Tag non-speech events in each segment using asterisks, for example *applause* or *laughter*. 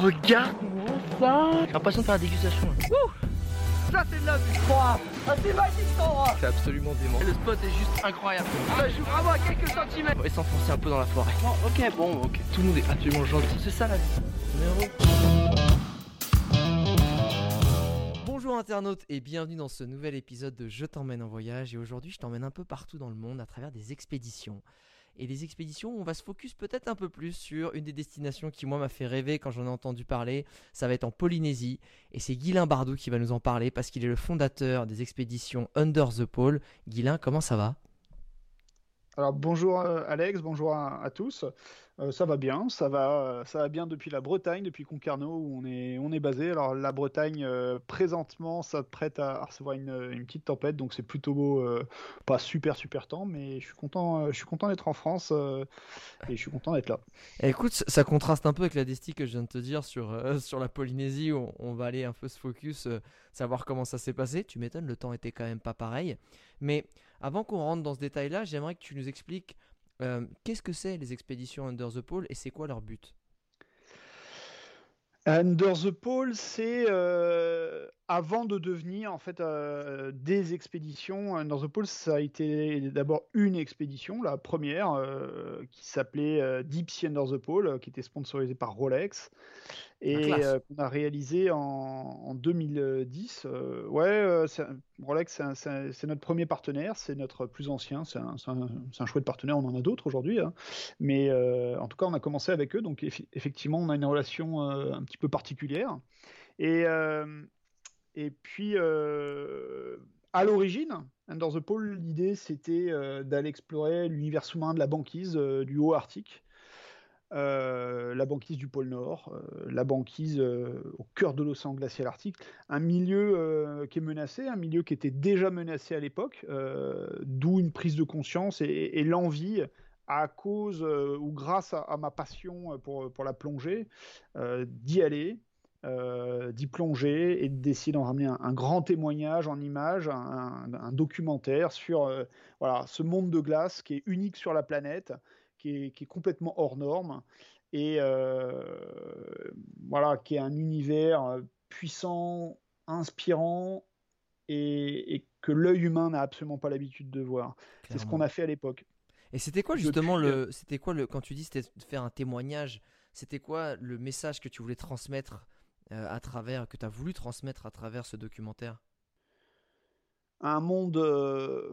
regarde-moi ça J'ai l'impression de faire la dégustation. Ça c'est de la vue Ah c'est magique cet endroit C'est absolument dément. Le spot est juste incroyable Ça joue vraiment à quelques centimètres On va s'enfoncer un peu dans la forêt. Ok bon ok Tout le monde est absolument gentil. C'est ça la vie. Numéro. Bonjour internautes et bienvenue dans ce nouvel épisode de Je t'emmène en voyage et aujourd'hui je t'emmène un peu partout dans le monde à travers des expéditions. Et des expéditions, on va se focus peut-être un peu plus sur une des destinations qui moi m'a fait rêver quand j'en ai entendu parler, ça va être en Polynésie. Et c'est Guilain Bardou qui va nous en parler parce qu'il est le fondateur des expéditions Under the Pole. Guilain, comment ça va? Alors bonjour euh, Alex, bonjour à, tous. Euh, ça va bien, ça va, euh, ça va bien depuis la Bretagne, depuis Concarneau où on est, on est basé. Alors la Bretagne présentement s'apprête à, à recevoir une, petite tempête, donc c'est plutôt beau, pas super super temps, mais je suis content, je suis content d'être en France et je suis content d'être là. Écoute, ça- ça contraste un peu avec la destie que je viens de te dire sur, *laughs* sur la Polynésie où on, va aller un peu se focus, savoir comment ça s'est passé. Tu m'étonnes, le temps était quand même pas pareil. Mais avant qu'on rentre dans ce détail-là, j'aimerais que tu nous expliques euh, qu'est-ce que c'est les expéditions Under the Pole et c'est quoi leur but? Under the Pole, c'est euh, avant de devenir en fait euh, des expéditions. Under the Pole, ça a été d'abord une expédition, la première, qui s'appelait Deep Sea Under the Pole, qui était sponsorisée par Rolex et euh, qu'on a réalisé en, en 2010. Euh, ouais, euh, un- Rolex, c'est notre premier partenaire, c'est notre plus ancien, c'est un, chouette partenaire. On en a d'autres aujourd'hui, hein. mais en tout cas, on a commencé avec eux, donc eff- effectivement, on a une relation un petit peu particulière. Et, et puis, à l'origine, Under the Pole, l'idée c'était euh, d'aller explorer l'univers sous-marin de la banquise euh, du haut Arctique. Euh, la banquise du pôle Nord, euh, la banquise euh, au cœur de l'océan glacial arctique, un milieu qui est menacé, un milieu qui était déjà menacé à l'époque, d'où une prise de conscience et, l'envie, à cause ou grâce à, ma passion pour, pour la plongée, d'y aller, d'y plonger et d'essayer d'en ramener un, grand témoignage en images, un, documentaire sur voilà, ce monde de glace qui est unique sur la planète, qui est, qui est complètement hors norme et euh, voilà, qui est un univers euh, puissant, inspirant et, et que l'œil humain n'a absolument pas l'habitude de voir. C'est ce qu'on a fait à l'époque. Et c'était quoi Depuis, justement le, c'était quoi le, quand tu dis c'était de faire un témoignage, c'était quoi le message que tu voulais transmettre euh, à travers, que tu as voulu transmettre à travers ce documentaire? Un monde euh,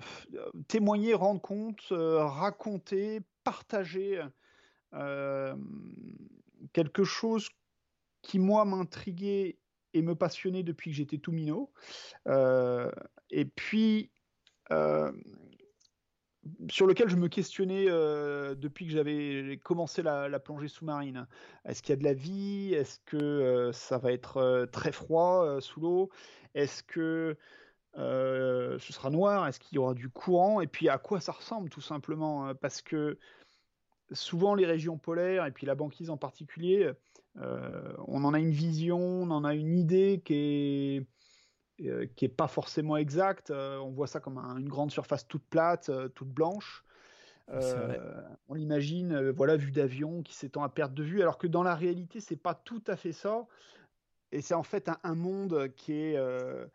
témoigner, rendre compte, euh, raconter, partager euh, quelque chose qui moi m'intriguait et me passionnait depuis que j'étais tout minot. Euh, et puis euh, sur lequel je me questionnais depuis que j'avais commencé la, plongée sous-marine. Est-ce qu'il y a de la vie? Est-ce que ça va être très froid sous l'eau? Est-ce que ce sera noir Est-ce qu'il y aura du courant? Et puis à quoi ça ressemble tout simplement hein, Parce que souvent les régions polaires et puis la banquise en particulier, euh, on en a une vision, on en a une idée qui est euh, qui est pas forcément exacte. Euh, on voit ça comme un- une grande surface toute plate, euh, toute blanche. Euh, on l'imagine, euh, voilà, vue d'avion qui s'étend à perte de vue, alors que dans la réalité, c'est pas tout à fait ça. Et c'est en fait un, un monde qui est euh, euh,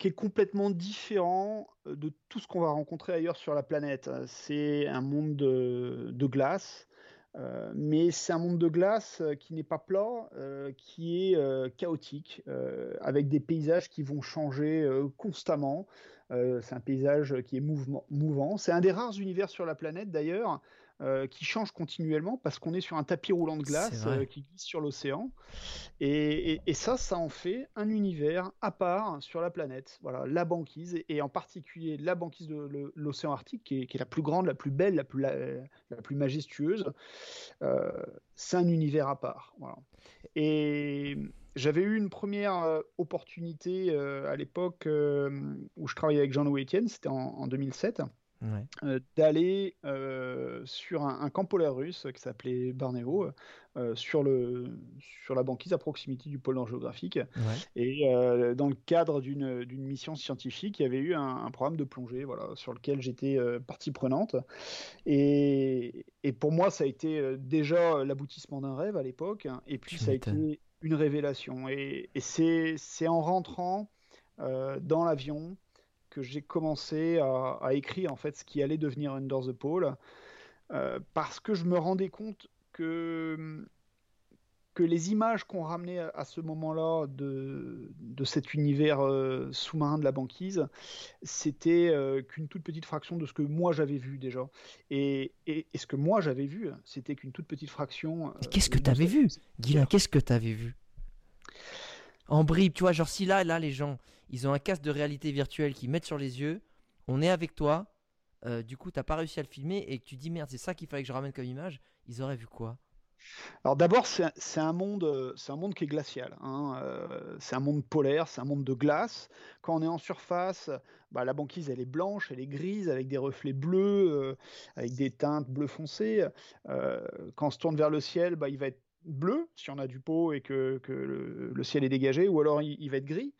qui est complètement différent euh, de tout ce qu'on va rencontrer ailleurs sur la planète. Euh, C'est un monde de, glace, euh, mais c'est un monde de glace euh, qui n'est pas plat, euh, qui est euh, chaotique, euh, avec des paysages qui vont changer euh, constamment. Euh, c'est un paysage qui est mouvement- mouvant. C'est un des rares univers sur la planète d'ailleurs euh, qui change continuellement parce qu'on est sur un tapis roulant de glace euh, qui glisse sur l'océan. Et, et- et ça, ça en fait un univers à part sur la planète. Voilà, la banquise, et, et en particulier la banquise de l'océan Arctique, qui est, qui est la plus grande, la plus belle, la plus, la, la plus majestueuse. Euh, c'est un univers à part. Voilà. Et j'avais eu une première euh, opportunité euh, à l'époque euh, où je travaillais avec Jean-Louis Etienne, c'était en, en 2007. Euh, d'aller sur un, camp polaire russe qui s'appelait Barneo, sur, le, sur la banquise à proximité du pôle nord géographique. Et dans le cadre d'une mission scientifique, il y avait eu un, programme de plongée voilà, sur lequel j'étais partie prenante. Et, et, pour moi, ça a été déjà l'aboutissement d'un rêve à l'époque. Et puis, ça a été une révélation. Et, et c'est en rentrant dans l'avion que j'ai commencé à, écrire en fait ce qui allait devenir Under the Pole, euh, parce que je me rendais compte que que les images qu'on ramenait à, ce moment-là de, de, cet univers euh, sous-marin de la banquise, c'était euh, qu'une toute petite fraction de ce que moi j'avais vu déjà. Et, et, ce que moi j'avais vu, c'était qu'une toute petite fraction. qu'est-ce que tu avais vu? Guilain, qu'est-ce que tu avais vu? En bribe, tu vois, genre si là, là, les gens, ils ont un casque de réalité virtuelle qu'ils mettent sur les yeux. On est avec toi. Euh, du coup, t'as pas réussi à le filmer et que tu dis merde, c'est ça qu'il fallait que je ramène comme image. Ils auraient vu quoi? Alors d'abord, c'est un monde, euh, c'est un monde qui est glacial. Hein. Euh, c'est un monde polaire, c'est un monde de glace. Quand on est en surface, bah, la banquise elle est blanche, elle est grise avec des reflets bleus, avec des teintes bleu foncé. quand on se tourne vers le ciel, bah, il va être bleu si on a du pot et que, le, ciel est dégagé, ou alors il, va être gris.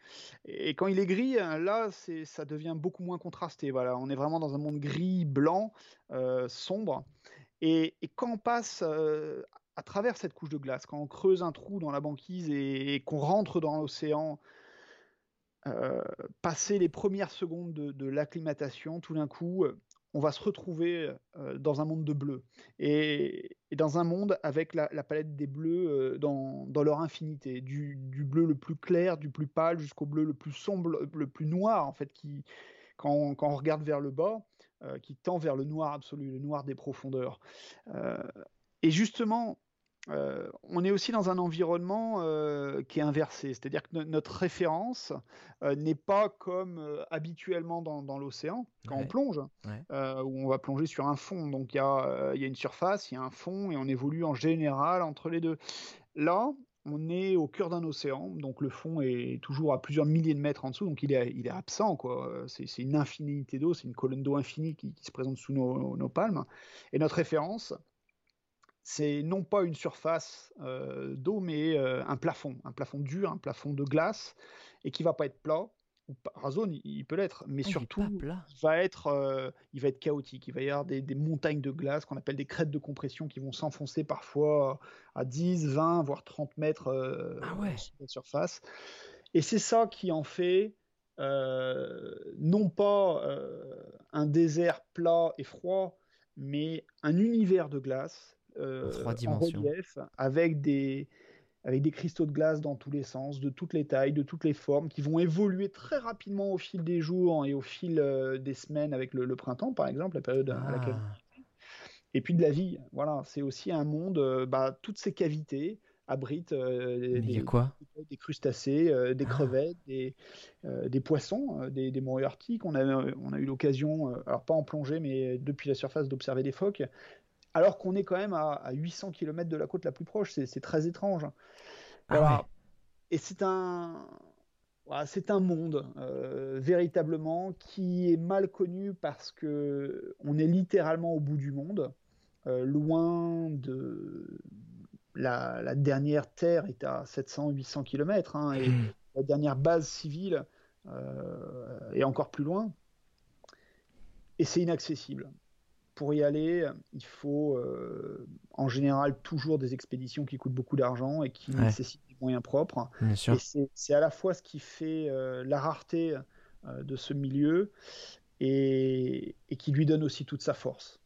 Et quand il est gris, là, ça devient beaucoup moins contrasté. Voilà, on est vraiment dans un monde gris, blanc, euh, sombre. Et, quand on passe euh, à travers cette couche de glace, quand on creuse un trou dans la banquise et, qu'on rentre dans l'océan, euh, passer les premières secondes de, de l'acclimatation, tout d'un coup, on va se retrouver euh, dans un monde de bleu et, dans un monde avec la, palette des bleus euh, dans, leur infinité, du, bleu le plus clair, du plus pâle jusqu'au bleu le plus sombre, le plus noir en fait, qui quand on, regarde vers le bas, euh, qui tend vers le noir absolu, le noir des profondeurs. et justement, euh, on est aussi dans un environnement euh, qui est inversé, c'est-à-dire que notre référence euh, n'est pas comme habituellement dans, l'océan quand on plonge, où on va plonger sur un fond. Donc il y, a, une surface, il y a un fond, et on évolue en général entre les deux. Là, on est au cœur d'un océan, donc le fond est toujours à plusieurs milliers de mètres en dessous, donc il est, il est absent, quoi. C'est, une infinité d'eau, c'est une colonne d'eau infinie qui, se présente sous nos, nos palmes. Et notre référence, c'est non pas une surface euh, d'eau, mais euh, un plafond, un plafond dur, un plafond de glace, et qui va pas être plat. Ou par zone, il, peut l'être, mais ah, surtout, il, va être, euh, il va être chaotique. Il va y avoir des, montagnes de glace qu'on appelle des crêtes de compression qui vont s'enfoncer parfois à 10, 20, voire 30 mètres ah ouais. sur la surface. Et c'est ça qui en fait non pas un désert plat et froid, mais un univers de glace euh, en relief avec des, avec des cristaux de glace dans tous les sens, de toutes les tailles, de toutes les formes, qui vont évoluer très rapidement au fil des jours et au fil euh, des semaines avec le, printemps, par exemple, la période à laquelle. Ah. Et puis de la vie, voilà, c'est aussi un monde, euh, bah, toutes ces cavités abritent des, quoi? des, crustacés, des ah. crevettes, des, des poissons, des, des arctiques. On a, on a eu l'occasion, alors pas en plongée, mais depuis la surface d'observer des phoques alors qu'on est quand même à, 800 km de la côte la plus proche. C'est très étrange. Ah Et c'est un, c'est un monde euh, véritablement qui est mal connu parce que on est littéralement au bout du monde, euh, loin de la, dernière terre est à 700-800 km hein, et mmh. la dernière base civile euh, est encore plus loin. Et c'est inaccessible pour y aller, il faut euh, en général toujours des expéditions qui coûtent beaucoup d'argent et qui nécessitent des moyens propres. Et c'est à la fois ce qui fait euh, la rareté euh, de ce milieu et, qui lui donne aussi toute sa force.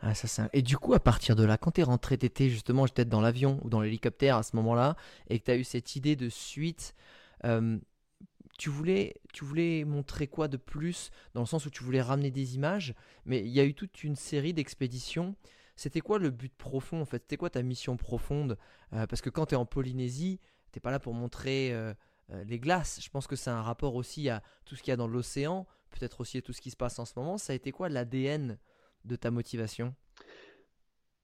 Ah, ça, Et du coup, à partir de là, quand tu es rentré, tu étais justement peut-être dans l'avion ou dans l'hélicoptère à ce moment-là, et que tu as eu cette idée de suite, tu voulais, tu voulais montrer quoi de plus dans le sens où tu voulais ramener des images, mais il y a eu toute une série d'expéditions. C'était quoi le but profond en fait? C'était quoi ta mission profonde? Euh, Parce que quand tu es en Polynésie, t'es pas là pour montrer euh, euh, les glaces. Je pense que c'est un rapport aussi à tout ce qu'il y a dans l'océan, peut-être aussi à tout ce qui se passe en ce moment. Ça a été quoi l'ADN de ta motivation?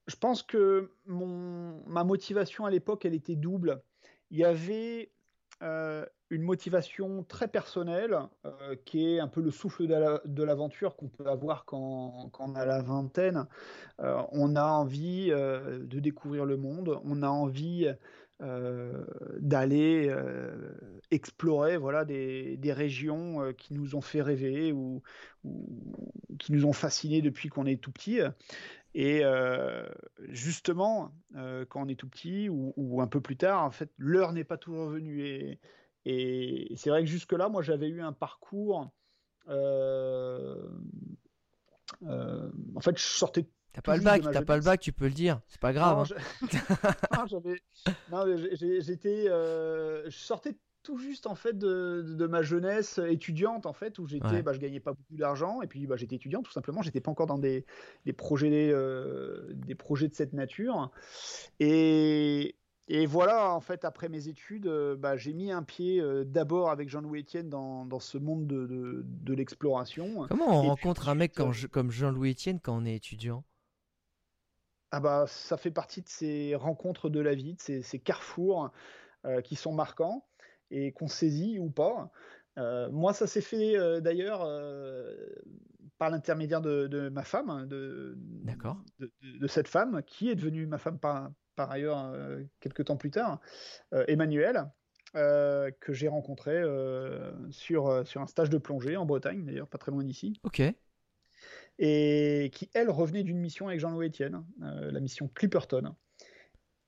Je pense que mon, ma motivation à l'époque, elle était double. Il y avait une motivation très personnelle qui est un peu le souffle de l'aventure qu'on peut avoir quand, on a la vingtaine. on a envie de découvrir le monde, on a envie euh, d'aller euh, explorer voilà, des, régions euh, qui nous ont fait rêver ou, qui nous ont fascinés depuis qu'on est tout petit. Et justement, quand on est tout petit ou, un peu plus tard, en fait, l'heure n'est pas toujours venue. Et, et c'est vrai que jusque-là, moi, j'avais eu un parcours. en fait, je sortais T'as pas le bac, t'as pas le bac, tu peux le dire, c'est pas grave. Non, hein. *laughs* *laughs* j'étais, euh, je sortais tout juste en fait de, ma jeunesse étudiante en fait où j'étais, bah, je gagnais pas beaucoup d'argent et puis bah, j'étais étudiant tout simplement, j'étais pas encore dans des, des projets, euh, des projets de cette nature. Et et voilà, en fait, après mes études, euh, bah, j'ai mis un pied euh, d'abord avec Jean-Louis Etienne dans, dans, ce monde de, de, de l'exploration. Comment on rencontre un mec comme Jean-Louis Etienne quand on est étudiant? Ah bah, ça fait partie de ces rencontres de la vie, de ces, carrefours qui sont marquants et qu'on saisit ou pas. Euh, moi, ça s'est fait euh, d'ailleurs par l'intermédiaire de, ma femme, hein, de, de, cette femme qui est devenue ma femme par, par ailleurs quelques temps plus tard, Emmanuel. que j'ai rencontré sur, sur un stage de plongée en Bretagne, d'ailleurs pas très loin d'ici. Ok et qui, elle, revenait d'une mission avec Jean-Louis Etienne, euh, la mission Clipperton.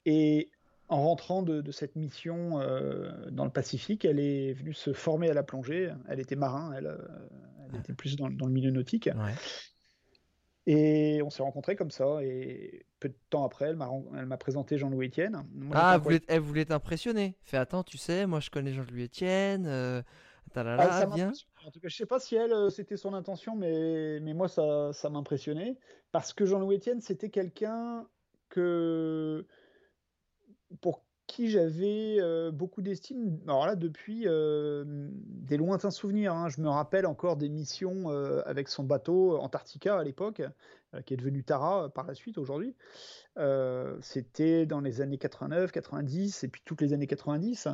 Et en rentrant de, cette mission euh, dans le Pacifique, elle est venue se former à la plongée. Elle était marin, elle, euh, était plus dans, le milieu nautique. Et on s'est rencontrés comme ça. Et peu de temps après, elle m'a présenté Jean-Louis Etienne. ah, elle voulait t'impressionner. Fais attends, tu sais, moi je connais Jean-Louis Etienne. Ah, bien. En tout cas, je sais pas si elle, euh, c'était son intention, mais, mais moi, ça, ça m'impressionnait. Parce que Jean-Louis Etienne, c'était quelqu'un que pour qui j'avais euh, beaucoup d'estime. Alors là, depuis euh, des lointains souvenirs. Hein. Je me rappelle encore des missions avec son bateau Antarctica à l'époque, qui est devenu Tara par la suite aujourd'hui. C'était dans les années 89, 90 et puis toutes les années 90.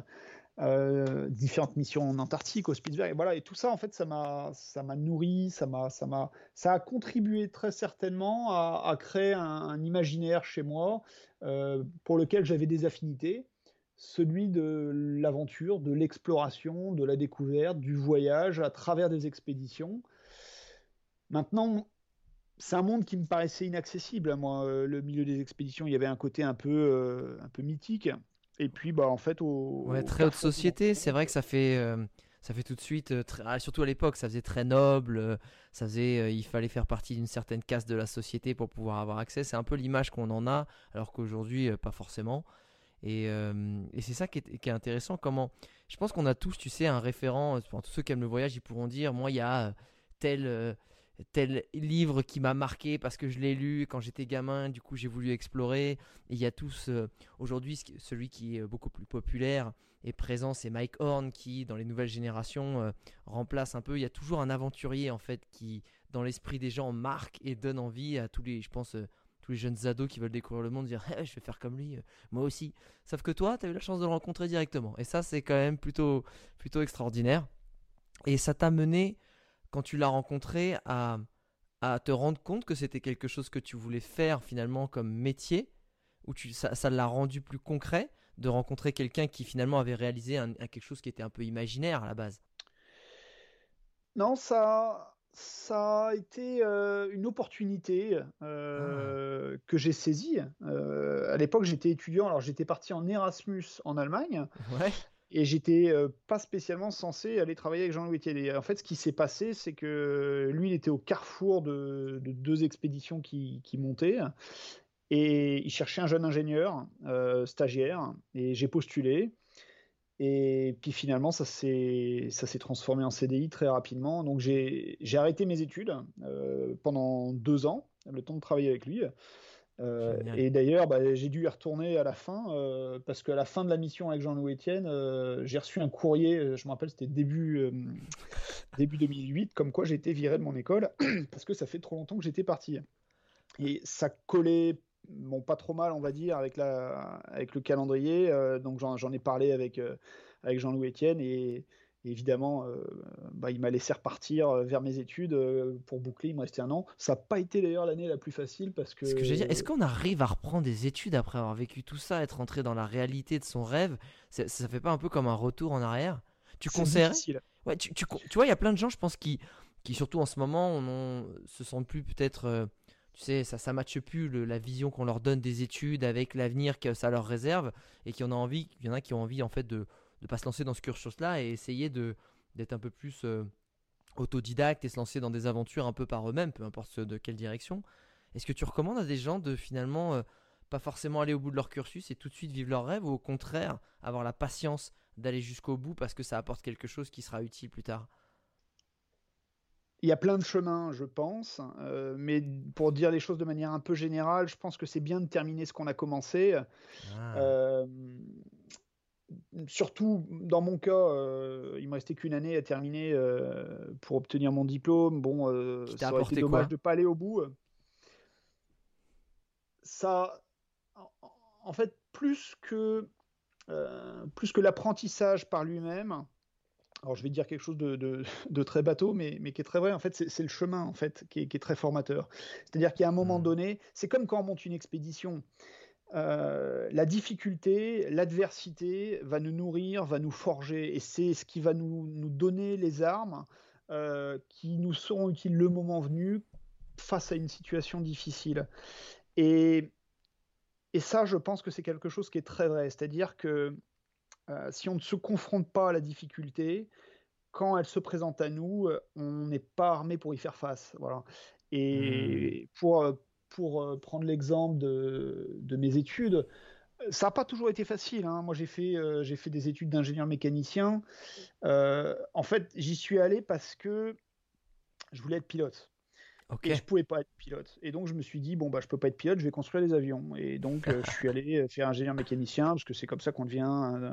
Euh, différentes missions en Antarctique, au Spitzberg, et voilà, et tout ça, en fait, ça m'a, ça m'a nourri, ça m'a, ça m'a, ça a contribué très certainement à, créer un, imaginaire chez moi euh, pour lequel j'avais des affinités, celui de l'aventure, de l'exploration, de la découverte, du voyage à travers des expéditions. Maintenant, c'est un monde qui me paraissait inaccessible à moi. Euh, le milieu des expéditions, il y avait un côté un peu, un peu mythique. Et puis, bah, en fait, au. Ouais, très haute société, c'est vrai que ça fait. Euh, ça fait tout de suite, euh, très, ah, surtout à l'époque, ça faisait très noble, euh, ça faisait, il fallait faire partie d'une certaine caste de la société pour pouvoir avoir accès. C'est un peu l'image qu'on en a, alors qu'aujourd'hui, pas forcément. Et, et c'est ça qui est, qui est, intéressant. Comment Je pense qu'on a tous, tu sais, un référent. Pour tous ceux qui aiment le voyage, ils pourront dire, moi, il y a tel tel livre qui m'a marqué parce que je l'ai lu quand j'étais gamin, du coup j'ai voulu explorer. il y a tous, euh, aujourd'hui, celui qui est beaucoup plus populaire et présent, c'est Mike Horn qui, dans les nouvelles générations, euh, remplace un peu. Il y a toujours un aventurier en fait qui, dans l'esprit des gens, marque et donne envie à tous les, je pense, euh, tous les jeunes ados qui veulent découvrir le monde, dire *laughs* eh, je vais faire comme lui, moi aussi. Sauf que toi, tu as eu la chance de le rencontrer directement. Et ça, c'est quand même plutôt, plutôt extraordinaire. Et ça t'a mené quand tu l'as rencontré, à, à te rendre compte que c'était quelque chose que tu voulais faire finalement comme métier, ou tu, ça l'a rendu plus concret de rencontrer quelqu'un qui finalement avait réalisé un, quelque chose qui était un peu imaginaire à la base? Non, ça, ça a été euh, une opportunité euh, ah. que j'ai saisie. Euh, à l'époque, j'étais étudiant, alors j'étais parti en Erasmus en Allemagne. Ouais et j'étais euh, pas spécialement censé aller travailler avec Jean-Louis Etienne. en fait, ce qui s'est passé, c'est que lui, il était au carrefour de, deux expéditions qui, montaient. Et il cherchait un jeune ingénieur, euh, stagiaire, et j'ai postulé. Et puis finalement, ça s'est transformé en CDI très rapidement. Donc j'ai arrêté mes études euh, pendant deux ans, le temps de travailler avec lui. Euh, et d'ailleurs, bah, j'ai dû y retourner à la fin, euh, parce qu'à la fin de la mission avec Jean-Louis Etienne, euh, j'ai reçu un courrier, je me rappelle, c'était début, début 2008, comme quoi j'ai été viré de mon école, *clears throat* parce que ça fait trop longtemps que j'étais parti. Et ça collait, bon, pas trop mal, on va dire, avec, la, avec le calendrier, donc j'en ai parlé avec, avec Jean-Louis Etienne et, évidemment, bah, il m'a laissé repartir vers mes études pour boucler. Il me restait un an. Ça n'a pas été d'ailleurs l'année la plus facile parce que. Ce que est-ce qu'on arrive à reprendre des études après avoir vécu tout ça, être rentré dans la réalité de son rêve? Ça, ça fait pas un peu comme un retour en arrière? Tu conseillerais? Ouais, tu, tu, tu vois, il y a plein de gens, je pense, qui, qui surtout en ce moment, on, se sentent plus peut-être tu sais, ça ça matche plus la vision qu'on leur donne des études avec l'avenir que ça leur réserve et qui en a envie, il y en a qui ont envie en fait de ne pas se lancer dans ce cursus-là et essayer de d'être un peu plus euh, autodidacte et se lancer dans des aventures un peu par eux-mêmes, peu importe de quelle direction. Est-ce que tu recommandes à des gens de finalement euh, pas forcément aller au bout de leur cursus et tout de suite vivre leur rêve ou au contraire avoir la patience d'aller jusqu'au bout parce que ça apporte quelque chose qui sera utile plus tard? Il y a plein de chemins, je pense, euh, mais pour dire les choses de manière un peu générale, je pense que c'est bien de terminer ce qu'on a commencé. Ah. Euh, surtout dans mon cas, euh, il me restait qu'une année à terminer pour obtenir mon diplôme. Bon, ça aurait été dommage de pas aller au bout. Ça, en fait, plus que plus que l'apprentissage par lui-même, alors je vais dire quelque chose de, *laughs* très bateau, mais, qui est très vrai. En fait, c'est le chemin en fait qui est, très formateur. C'est-à-dire qu'à un moment mmh. donné, c'est comme quand on monte une expédition. Euh, la difficulté, l'adversité va nous nourrir, va nous forger, et c'est ce qui va nous, donner les armes euh, qui nous seront utiles le moment venu face à une situation difficile. Et, et ça, je pense que c'est quelque chose qui est très vrai. C'est-à-dire que euh, si on ne se confronte pas à la difficulté, quand elle se présente à nous, on n'est pas armé pour y faire face. Voilà. Et mmh. pour, pour prendre l'exemple de, mes études, ça n'a pas toujours été facile. Hein. Moi, fait, j'ai fait des études d'ingénieur mécanicien. en fait, j'y suis allé parce que je voulais être pilote. Et je pouvais pas être pilote. Et donc je me suis dit bon bah je peux pas être pilote, je vais construire des avions. Et donc euh, je suis allé euh, faire ingénieur mécanicien parce que c'est comme ça qu'on devient, euh,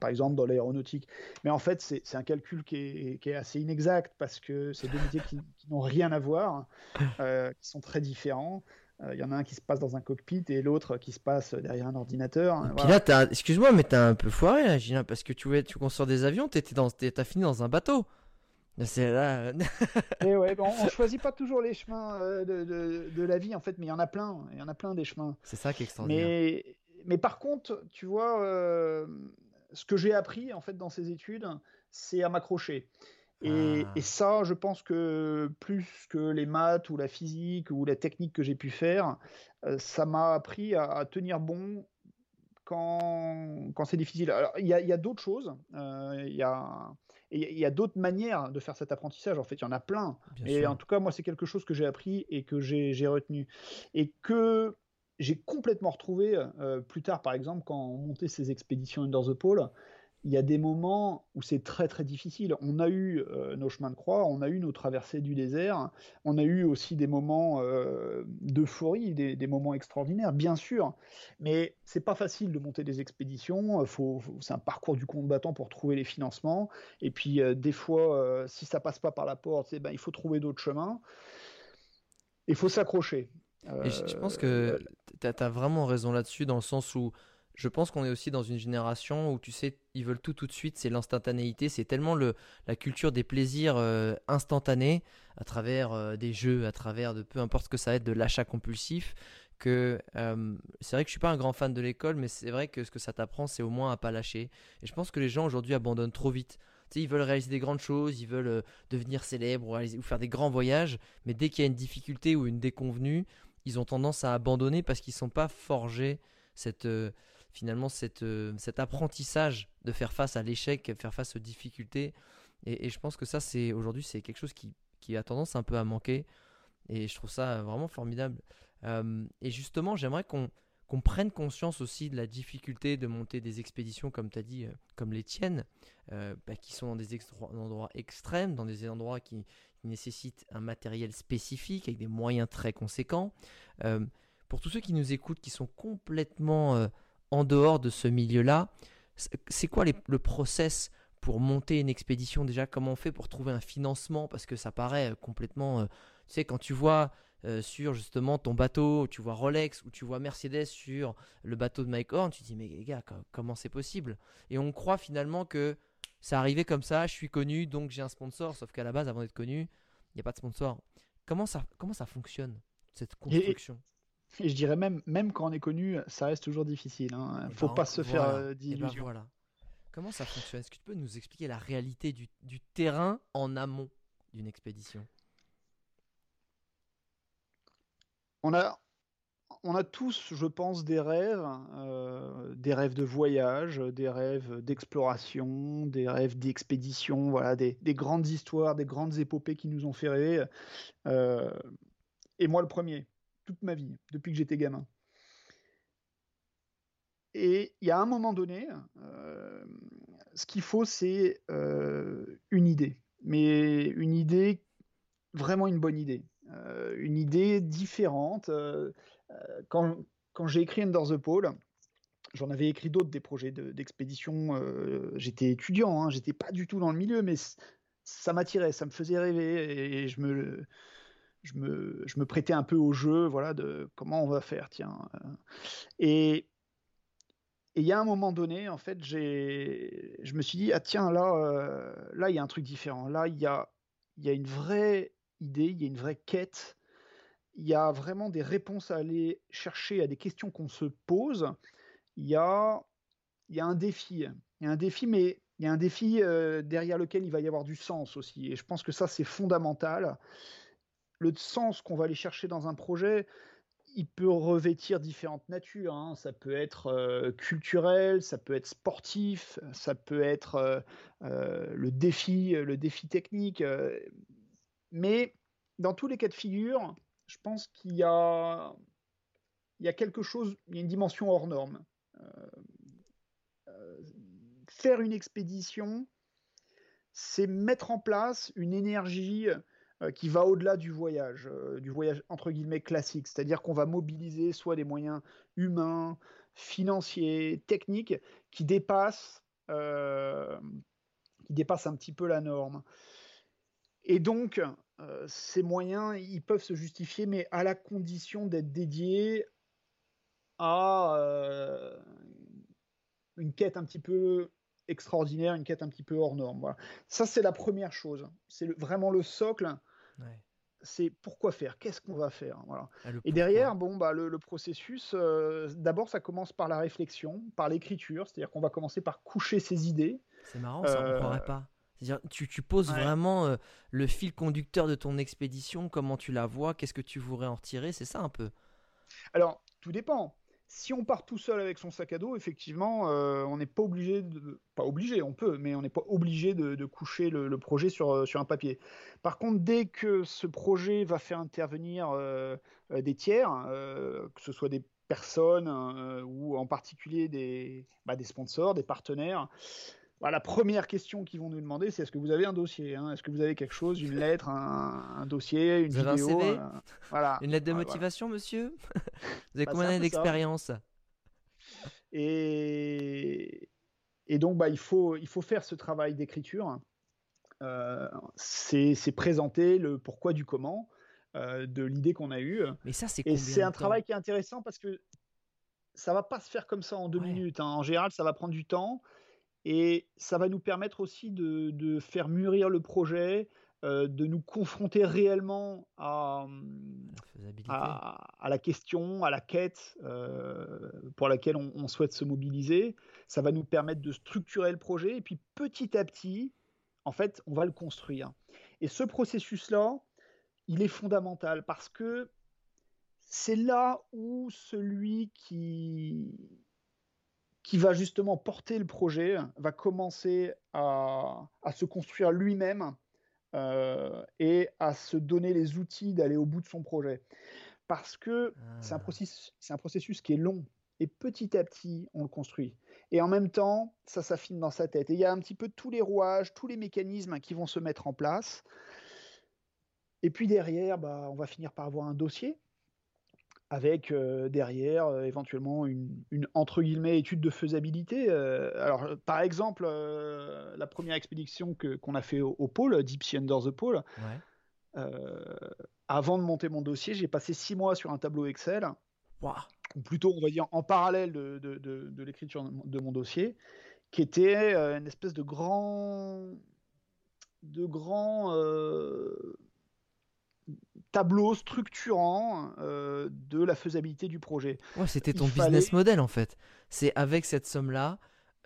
par exemple dans l'aéronautique. Mais en fait c'est un calcul qui est, qui est, assez inexact parce que c'est deux métiers qui, n'ont rien à voir, qui sont très différents. Il y en a un qui se passe dans un cockpit et l'autre qui se passe derrière un ordinateur. Puis là, excuse-moi, mais t'as un peu foiré, là, Gina, parce que tu, tu construis des avions, t'as fini dans un bateau. C'est là. *laughs* et ouais, bon, on *laughs* choisit pas toujours les chemins euh, de, de, la vie en fait, mais il y en a plein. Il y en a plein des chemins. C'est ça qui est extraordinaire. Mais, mais par contre, tu vois, euh, ce que j'ai appris en fait dans ces études, c'est à m'accrocher. Et, ah. et, ça, je pense que plus que les maths ou la physique ou la technique que j'ai pu faire, euh, ça m'a appris à, à, tenir bon quand, quand c'est difficile. Alors, il y a, a d'autres choses. Il y a et il y a d'autres manières de faire cet apprentissage. En fait, il y en a plein. et en tout cas, moi, c'est quelque chose que j'ai appris et que j'ai retenu. Et que j'ai complètement retrouvé euh, plus tard, par exemple, quand on montait ces expéditions Under the Pole il y a des moments où c'est très très difficile. On a eu euh, nos chemins de croix, on a eu nos traversées du désert, on a eu aussi des moments euh, d'euphorie, des, moments extraordinaires, bien sûr. Mais c'est pas facile de monter des expéditions. Faut, c'est un parcours du combattant pour trouver les financements. Et puis euh, des fois, si ça passe pas par la porte, eh ben, il faut trouver d'autres chemins. Il faut s'accrocher. je, pense que tu as vraiment raison là-dessus, dans le sens où je pense qu'on est aussi dans une génération où tu sais, ils veulent tout tout de suite, c'est l'instantanéité, c'est tellement le, la culture des plaisirs euh, instantanés à travers euh, des jeux, à travers de peu importe ce que ça va être, de l'achat compulsif, que euh, c'est vrai que je suis pas un grand fan de l'école, mais c'est vrai que ce que ça t'apprend, c'est au moins à pas lâcher. Et je pense que les gens aujourd'hui abandonnent trop vite. Tu sais, ils veulent réaliser des grandes choses, ils veulent devenir célèbres ou, ou faire des grands voyages, mais dès qu'il y a une difficulté ou une déconvenue, ils ont tendance à abandonner parce qu'ils sont pas forgés cette finalement cette, euh, cet apprentissage de faire face à l'échec, faire face aux difficultés. Et, je pense que ça, c'est aujourd'hui, c'est quelque chose qui, qui, a tendance un peu à manquer. Et je trouve ça vraiment formidable. Euh, et justement, j'aimerais qu'on qu'on prenne conscience aussi de la difficulté de monter des expéditions, comme tu as dit, euh, comme les tiennes, bah, qui sont dans des endroits extrêmes, dans des endroits qui, nécessitent un matériel spécifique, avec des moyens très conséquents. pour tous ceux qui nous écoutent, qui sont complètement en dehors de ce milieu-là, c'est quoi le process pour monter une expédition déjà? Comment on fait pour trouver un financement? Parce que ça paraît euh, complètement... Euh, tu sais, quand tu vois euh, sur justement ton bateau, tu vois Rolex ou tu vois Mercedes sur le bateau de Mike Horn, tu te dis mais les gars, co- comment c'est possible? Et on croit finalement que ça arrivait comme ça, je suis connu, donc j'ai un sponsor, sauf qu'à la base, avant d'être connu, il n'y a pas de sponsor. Comment ça, comment ça fonctionne, cette construction Et je dirais même, même quand on est connu, ça reste toujours difficile. Hein. Eh Faut ben, pas se faire euh, Eh ben, d'illusions. voilà. Comment ça fonctionne? Est-ce que tu peux nous expliquer la réalité du, du terrain en amont d'une expédition? On a, on a tous, je pense, des rêves, euh, des rêves de voyage, des rêves d'exploration, des rêves d'expédition, voilà, des, des grandes histoires, des grandes épopées qui nous ont fait rêver. Euh, et moi, le premier, toute ma vie, depuis que j'étais gamin. Et il y a un moment donné, euh, ce qu'il faut, c'est euh, une idée, mais une idée, vraiment une bonne idée, Euh, une idée différente. Quand quand j'ai écrit Under the Pole, j'en avais écrit d'autres des projets de- d'expédition. j'étais étudiant, hein, j'étais pas du tout dans le milieu, mais ça m'attirait, ça me faisait rêver et je me, je me, je prêtais un peu au jeu, voilà, de comment on va faire, tiens. euh. Et il y a un moment donné, en fait, je me suis dit, ah tiens, là, euh, là, il y a un truc différent. Là, il y a, y a une vraie idée, il y a une vraie quête. Il y a vraiment des réponses à aller chercher à des questions qu'on se pose. Il y a, y a un défi. Il y a un défi, mais il y a un défi euh, derrière lequel il va y avoir du sens aussi. Et je pense que ça, c'est fondamental. Le sens qu'on va aller chercher dans un projet, il peut revêtir différentes natures. hein. Ça peut être euh, culturel, ça peut être sportif, ça peut être euh, euh, le défi, le défi technique. mais dans tous les cas de figure, je pense qu'il y a, y a quelque chose, il y a une dimension hors norme. Faire une expédition, c'est mettre en place une énergie qui va au-delà du voyage, euh, du voyage entre guillemets classique, c'est-à-dire qu'on va mobiliser soit des moyens humains, financiers, techniques qui dépassent, euh, qui dépassent un petit peu la norme. Et donc, euh, ces moyens, ils peuvent se justifier, mais à la condition d'être dédiés à euh, une quête un petit peu extraordinaire, une quête un petit peu hors norme. Voilà. Ça, c'est la première chose. C'est vraiment le socle. Ouais. C'est pourquoi faire, qu'est-ce qu'on va faire? Voilà. Ah, Et derrière, bon, bah, le, le processus, euh, d'abord, ça commence par la réflexion, par l'écriture, c'est-à-dire qu'on va commencer par coucher ses idées. C'est marrant, ça, on Euh, croirait pas. C'est-à-dire, tu, tu poses Ouais. vraiment euh, le fil conducteur de ton expédition, comment tu la vois, qu'est-ce que tu voudrais en retirer, c'est ça un peu? Alors, tout dépend. Si on part tout seul avec son sac à dos, effectivement, euh, on n'est pas obligé de. Pas obligé, on peut, mais on n'est pas obligé de, coucher le, projet sur, euh, sur un papier. Par contre, dès que ce projet va faire intervenir euh, des tiers, que ce soit des personnes ou en particulier des, bah, des sponsors, des partenaires, bah, la première question qu'ils vont nous demander, c'est est-ce que vous avez un dossier hein? Est-ce que vous avez quelque chose, une lettre, un, un dossier, une Vous avez un vidéo CV? euh, Voilà. Une lettre de voilà. motivation, monsieur? *laughs* Vous avez Bah, combien d'années d'expérience? Et, et donc, bah, il, faut, il faut faire ce travail d'écriture. Euh, c'est présenter le pourquoi du comment euh, de l'idée qu'on a eue. Mais ça, c'est Et c'est un travail qui est intéressant parce que ça va pas se faire comme ça en deux Ouais. minutes. hein. En général, ça va prendre du temps. Et ça va nous permettre aussi de, de faire mûrir le projet, euh, de nous confronter réellement à, La faisabilité. à, à la question, à la quête euh, pour laquelle on, on souhaite se mobiliser. Ça va nous permettre de structurer le projet et puis petit à petit, en fait, on va le construire. Et ce processus-là, il est fondamental parce que c'est là où celui qui qui va justement porter le projet va commencer à, à se construire lui-même euh, et à se donner les outils d'aller au bout de son projet. Parce que c'est un, Ah. processus, c'est un processus qui est long et petit à petit, on le construit. Et en même temps, ça s'affine dans sa tête. Et il y a un petit peu tous les rouages, tous les mécanismes qui vont se mettre en place. Et puis derrière, bah, on va finir par avoir un dossier avec euh, derrière euh, éventuellement une, une, entre guillemets étude de faisabilité. Euh, alors par exemple, la première expédition que qu'on a fait au, au, pôle, Deep Sea Under the Pole, Ouais. avant de monter mon dossier, j'ai passé six mois sur un tableau Excel, ou plutôt, on va dire, en parallèle de, de- de- de l'écriture de mon- dossier, qui était une espèce de grand, de grand tableau structurant euh, de la faisabilité du projet. Ouais, c'était ton fallait- business model en fait. C'est avec cette somme-là.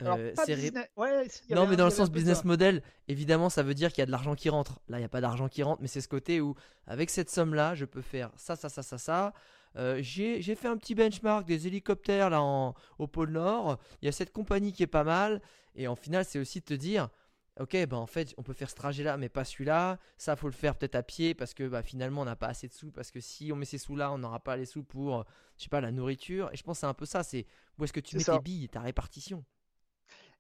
Euh, ré- ouais, si, Non, mais dans le sens business model, évidemment, ça veut dire qu'il y a de l'argent qui rentre. Là, il n'y a pas d'argent qui rentre, mais c'est ce côté où, avec cette somme-là, je peux faire ça, ça, ça, ça, ça. Euh, j'ai j'ai fait un petit benchmark des hélicoptères là en, au pôle Nord. Il y a cette compagnie qui est pas mal. Et en final, c'est aussi de te dire, ok, ben en fait, on peut faire ce trajet-là, mais pas celui-là. Ça, faut le faire peut-être à pied parce que bah, finalement, on n'a pas assez de sous. Parce que si on met ces sous-là, on n'aura pas les sous pour, euh, je sais pas, la nourriture. Et je pense que c'est un peu ça. C'est où est-ce que tu mets ça. tes billes, ta répartition.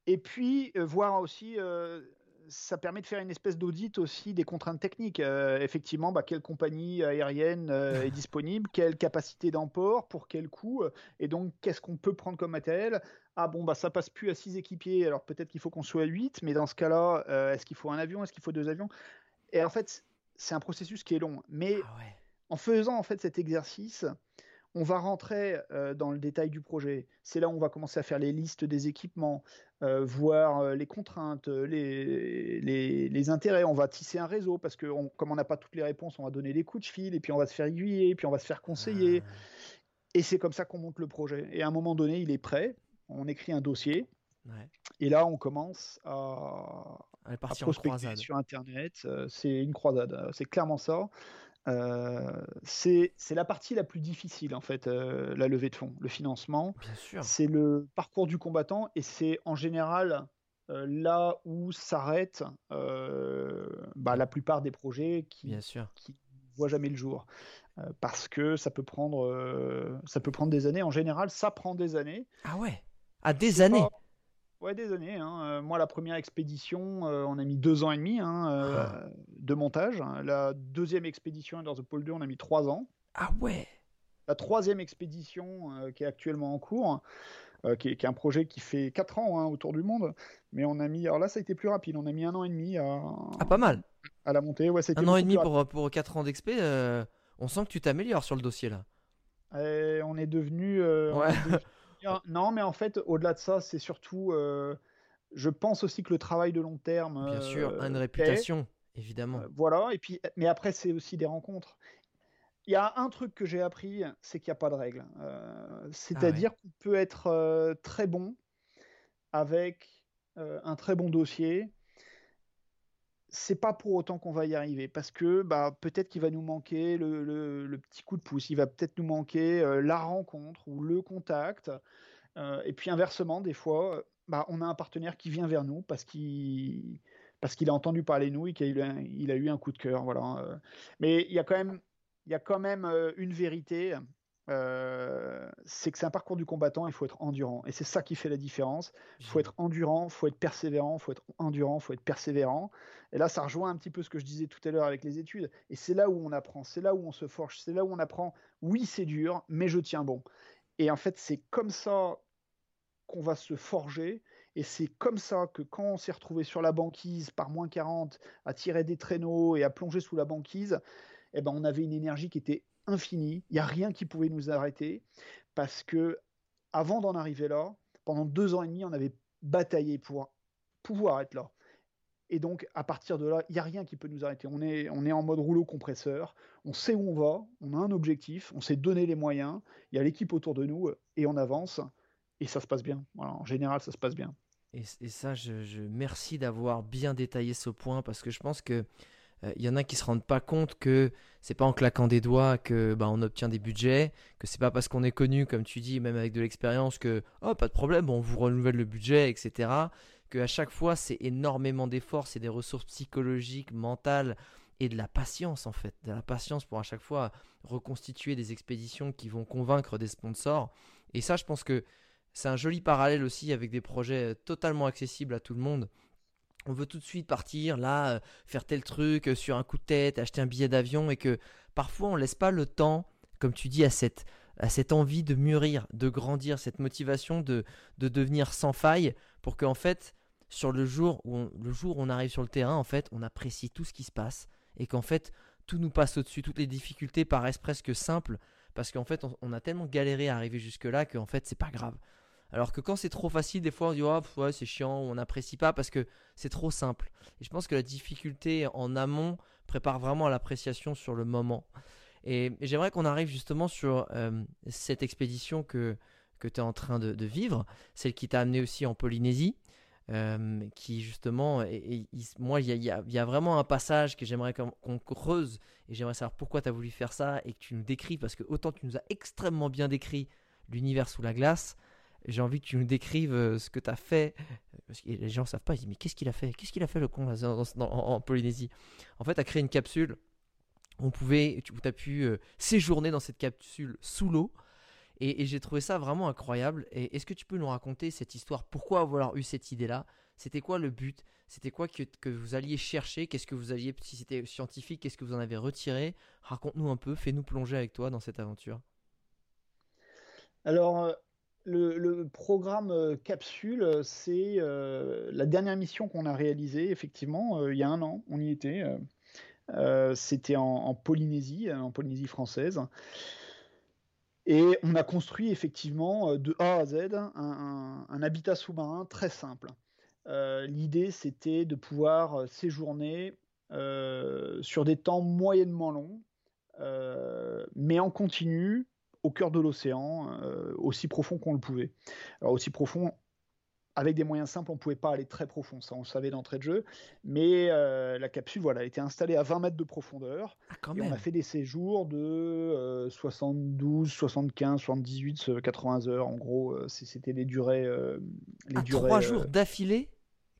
Et puis, euh, voir aussi, euh, ça permet de faire une espèce d'audit aussi des contraintes techniques. Euh, effectivement, bah, quelle compagnie aérienne est *laughs* disponible, quelle capacité d'emport, pour quel coût, et donc qu'est-ce qu'on peut prendre comme matériel. Ah bon, bah ça passe plus à 6 équipiers, alors peut-être qu'il faut qu'on soit à 8, mais dans ce cas-là, euh, est-ce qu'il faut un avion, est-ce qu'il faut deux avions? Et en fait, c'est un processus qui est long. Mais Ah ouais. en faisant en fait cet exercice, on va rentrer euh, dans le détail du projet. C'est là où on va commencer à faire les listes des équipements, euh, voir euh, les contraintes, les, les, les intérêts. On va tisser un réseau parce que on- comme on n'a pas toutes les réponses, on va donner des coups de fil et puis on va se faire aiguiller, puis on va se faire conseiller. Ah. Et c'est comme ça qu'on monte le projet. Et à un moment donné, il est prêt. On écrit un dossier. Ouais. Et là, on commence à, à prospecter sur Internet. Euh, c'est une croisade, euh, c'est clairement ça. Euh, c'est la partie la plus difficile, en fait, euh, la levée de fonds, le financement. Bien sûr. C'est le parcours du combattant et c'est en général euh, là où s'arrêtent bah, la plupart des projets qui Bien sûr. qui ne voient jamais le jour. Parce que ça peut, prendre, ça peut prendre des années. En général, ça prend des années. Ah ouais. À des années. pas- Ouais, des années. hein. Euh, moi, la première expédition, euh, on a mis deux ans et demi hein, euh, Ah. de montage. La deuxième expédition, Under the Pole 2, on a mis trois ans. Ah ouais. La troisième expédition, euh, qui est actuellement en cours, qui, est, qui est un projet qui fait quatre ans hein, autour du monde, mais on a mis, alors là, ça a été plus rapide. On a mis un an et demi à, Ah pas mal. à la montée. Ouais, Un an et demi pour, pour 4 ans d'expé. on sent que tu t'améliores sur le dossier là. Et on est devenu. Ouais. *laughs* Non, mais en fait, au-delà de ça, c'est surtout. euh, je pense aussi que le travail de long terme. Bien sûr, euh, une paie. réputation, évidemment. Euh, voilà, et puis, mais après, c'est aussi des rencontres. Il y a un truc que j'ai appris, c'est qu'il n'y a pas de règle. Euh, C'est-à-dire qu'on peut être euh, très bon avec euh, un très bon dossier. C'est pas pour autant qu'on va y arriver, parce que bah, peut-être qu'il va nous manquer le, le- petit coup de pouce, il va peut-être nous manquer euh, la rencontre ou le contact. Euh, et puis inversement, des fois, bah, on a un partenaire qui vient vers nous parce qu'il parce qu'il a entendu parler de nous et qu'il a, il a eu un coup de cœur. Voilà. Euh, Mais il y a quand même, il y a quand même euh, une vérité, euh, c'est que c'est un parcours du combattant, il faut être endurant. Et c'est ça qui fait la différence. Il faut être endurant, il faut être persévérant, il faut être endurant, il faut être persévérant. Et là, ça rejoint un petit peu ce que je disais tout à l'heure avec les études. Et c'est là où on apprend, c'est là où on se forge, c'est là où on apprend, oui, c'est dur, mais je tiens bon. Et en fait, c'est comme ça qu'on va se forger. Et c'est comme ça que quand on s'est retrouvé sur la banquise par moins 40, à tirer des traîneaux et à plonger sous la banquise, eh ben, on avait une énergie qui était infinie. Il n'y a rien qui pouvait nous arrêter. Parce que avant d'en arriver là, pendant deux ans et demi, on avait bataillé pour pouvoir être là. Et donc, à partir de là, il n'y a rien qui peut nous arrêter. On est, on est en mode rouleau compresseur. On sait où on va. On a un objectif. On s'est donné les moyens. Il y a l'équipe autour de nous et on avance. Et ça se passe bien. En général, ça se passe bien. Et, et ça, je, je- merci d'avoir bien détaillé ce point parce que je pense que euh, il y en a qui se rendent pas compte que c'est pas en claquant des doigts que bah, on obtient des budgets, que c'est pas parce qu'on est connu, comme tu dis, même avec de l'expérience, que oh pas de problème, on vous renouvelle le budget, etc. Que à chaque fois c'est énormément d'efforts, c'est des ressources psychologiques, mentales et de la patience en fait, de la patience pour à chaque fois reconstituer des expéditions qui vont convaincre des sponsors. Et ça, je pense que c'est un joli parallèle aussi avec des projets euh, totalement accessibles à tout le monde. On veut tout de suite partir là, euh, faire tel truc euh, sur un coup de tête, acheter un billet d'avion et que parfois on laisse pas le temps, comme tu dis, à cette, à cette envie de mûrir, de grandir, cette motivation de, de devenir sans faille pour qu'en fait, sur le jour, où on, le jour où on arrive sur le terrain, en fait, on apprécie tout ce qui se passe et qu'en fait, tout nous passe au-dessus, toutes les difficultés paraissent presque simples parce qu'en fait on, a tellement galéré à arriver jusque-là qu'en fait c'est pas grave. Alors que quand c'est trop facile, des fois on dit oh, c'est chiant, on n'apprécie pas parce que c'est trop simple. Et je pense que la difficulté en amont prépare vraiment à l'appréciation sur le moment. Et, j'aimerais qu'on arrive justement sur euh, cette expédition que, que tu es en train de, vivre, celle qui t'a amené aussi en Polynésie. Euh, qui justement, et, moi, il y, y a, vraiment un passage que j'aimerais qu'on creuse et j'aimerais savoir pourquoi tu as voulu faire ça et que tu nous décris, parce que autant tu nous as extrêmement bien décrit l'univers sous la glace, j'ai envie que tu nous décrives euh, ce que tu as fait. Parce que les gens ne savent pas, ils disent mais qu'est-ce qu'il a fait? Qu'est-ce qu'il a fait le con en, Polynésie? En fait, tu as créé une capsule. On pouvait, tu as pu euh, séjourner dans cette capsule sous l'eau. Et, j'ai trouvé ça vraiment incroyable. Et est-ce que tu peux nous raconter cette histoire? Pourquoi avoir eu cette idée-là? C'était quoi le but? C'était quoi que, que, vous alliez chercher? Qu'est-ce que vous aviez, si c'était scientifique, qu'est-ce que vous en avez retiré? Raconte-nous un peu, fais-nous plonger avec toi dans cette aventure. Alors, euh, le, programme euh, Capsule, c'est euh, la dernière mission qu'on a réalisée, effectivement, euh, il y a un an, on y était. C'était en, Polynésie, en Polynésie française. Et on a construit effectivement de A à Z un habitat sous-marin très simple. L'idée, c'était de pouvoir séjourner sur des temps moyennement longs, mais en continu, au cœur de l'océan, euh, aussi profond qu'on le pouvait. Alors aussi profond, avec des moyens simples, on ne pouvait pas aller très profond, ça on le savait d'entrée de jeu, mais euh, la capsule voilà, a été installée à 20 mètres de profondeur, ah, et on a fait des séjours de 72, 75, 78, 80 heures, en gros, euh, c'était les durées... les ah, durées 3 jours d'affilée?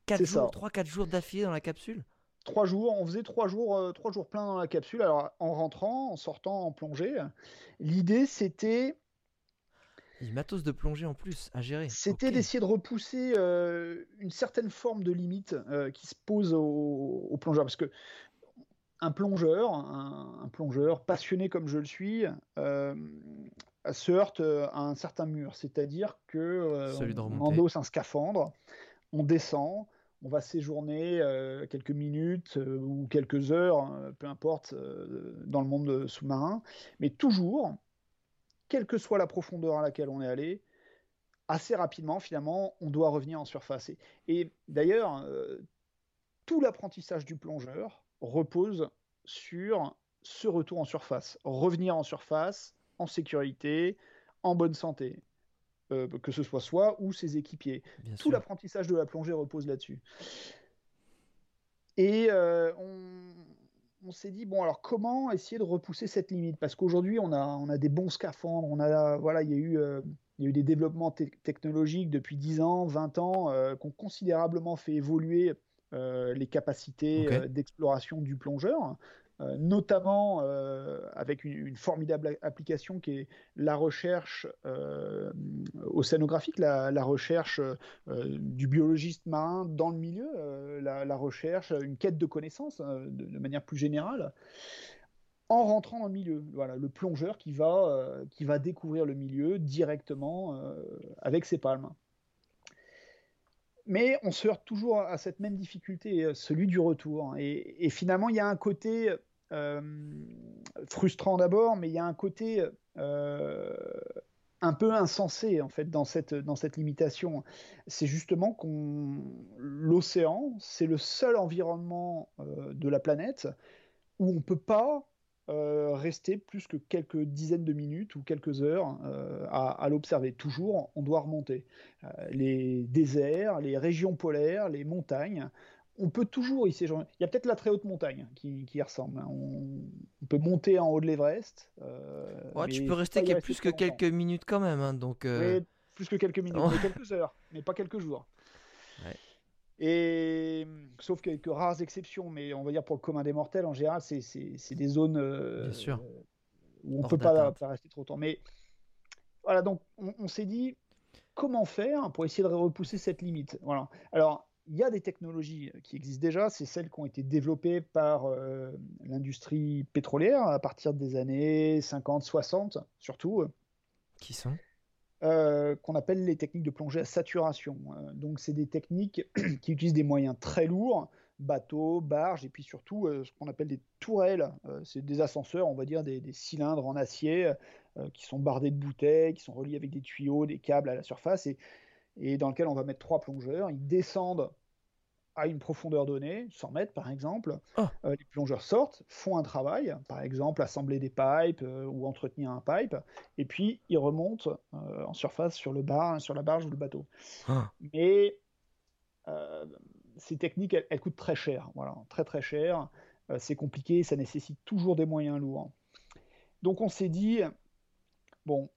4 jours, 3-4 jours d'affilée dans la capsule? Trois jours, on faisait trois jours, euh, trois jours pleins dans la capsule. Alors en rentrant, en sortant, en plongée, l'idée c'était il matos de plongée en plus à gérer. C'était d'essayer de repousser euh, une certaine forme de limite euh, qui se pose aux, plongeurs. Parce que un plongeur, un, plongeur passionné comme je le suis, se heurte à un certain mur. C'est-à-dire que on endosse un scaphandre, on descend, on va séjourner euh, quelques minutes euh, ou quelques heures, hein, peu importe, euh, dans le monde sous-marin, mais toujours, quelle que soit la profondeur à laquelle on est allé, assez rapidement, finalement, on doit revenir en surface. Et, d'ailleurs, tout l'apprentissage du plongeur repose sur ce retour en surface, revenir en surface, en sécurité, en bonne santé. Euh, que ce soit soi ou ses équipiers. Tout l'apprentissage de la plongée repose là-dessus. Et euh, on, s'est dit bon alors comment essayer de repousser cette limite? Parce qu'aujourd'hui on a on a des bons scaphandres, on a voilà il y a eu euh, il y a eu des développements technologiques depuis 10 ans, 20 ans qui ont considérablement fait évoluer les capacités d'exploration du plongeur. Euh, notamment euh, avec une, formidable application qui est la recherche euh, océanographique, la, recherche du biologiste marin dans le milieu, la, recherche, une quête de connaissances de, manière plus générale en rentrant dans le milieu. Voilà, le plongeur qui va, qui va découvrir le milieu directement avec ses palmes. Mais on se heurte toujours à cette même difficulté, celui du retour. Et, finalement, il y a un côté frustrant d'abord, mais il y a un côté euh, un peu insensé en fait dans cette, dans cette limitation. C'est justement qu'on l'océan, c'est le seul environnement euh, de la planète où on peut pas rester plus que quelques dizaines de minutes ou quelques heures à l'observer. Toujours, on doit remonter. les déserts, les régions polaires, les montagnes, on peut toujours. Il y a peut-être la très haute montagne qui, qui ressemble. Hein. On, peut monter en haut de l'Everest. Euh, tu peux rester plus que quelques minutes quand même. Hein, donc, euh, plus que quelques minutes, mais *laughs* quelques heures, mais pas quelques jours. Et sauf quelques rares exceptions, mais on va dire pour le commun des mortels, en général, c'est des zones euh, où on ne peut pas, rester trop longtemps. Mais voilà, donc on, on s'est dit comment faire pour essayer de repousser cette limite? Voilà. Alors il y a des technologies qui existent déjà, c'est celles qui ont été développées par euh, l'industrie pétrolière à partir des années 50-60 surtout. Qui sont? euh, Qu'on appelle les techniques de plongée à saturation. Euh, donc c'est des techniques *clears throat* qui utilisent des moyens très lourds bateaux, barges, et puis surtout ce qu'on appelle des tourelles. c'est des ascenseurs, on va dire des, des cylindres en acier qui sont bardés de bouteilles, qui sont reliés avec des tuyaux, des câbles à la surface, et, et dans lequel on va mettre trois plongeurs. Ils descendent à une profondeur donnée, 100 mètres par exemple, Oh. euh, les plongeurs sortent, font un travail, par exemple assembler des pipes euh, ou entretenir un pipe, et puis ils remontent euh, en surface sur le bar, sur la barge ou le bateau. Ah. Mais ces techniques, elles, elles coûtent très cher, voilà, très très cher. C'est compliqué, ça nécessite toujours des moyens lourds. Donc on s'est dit, bon,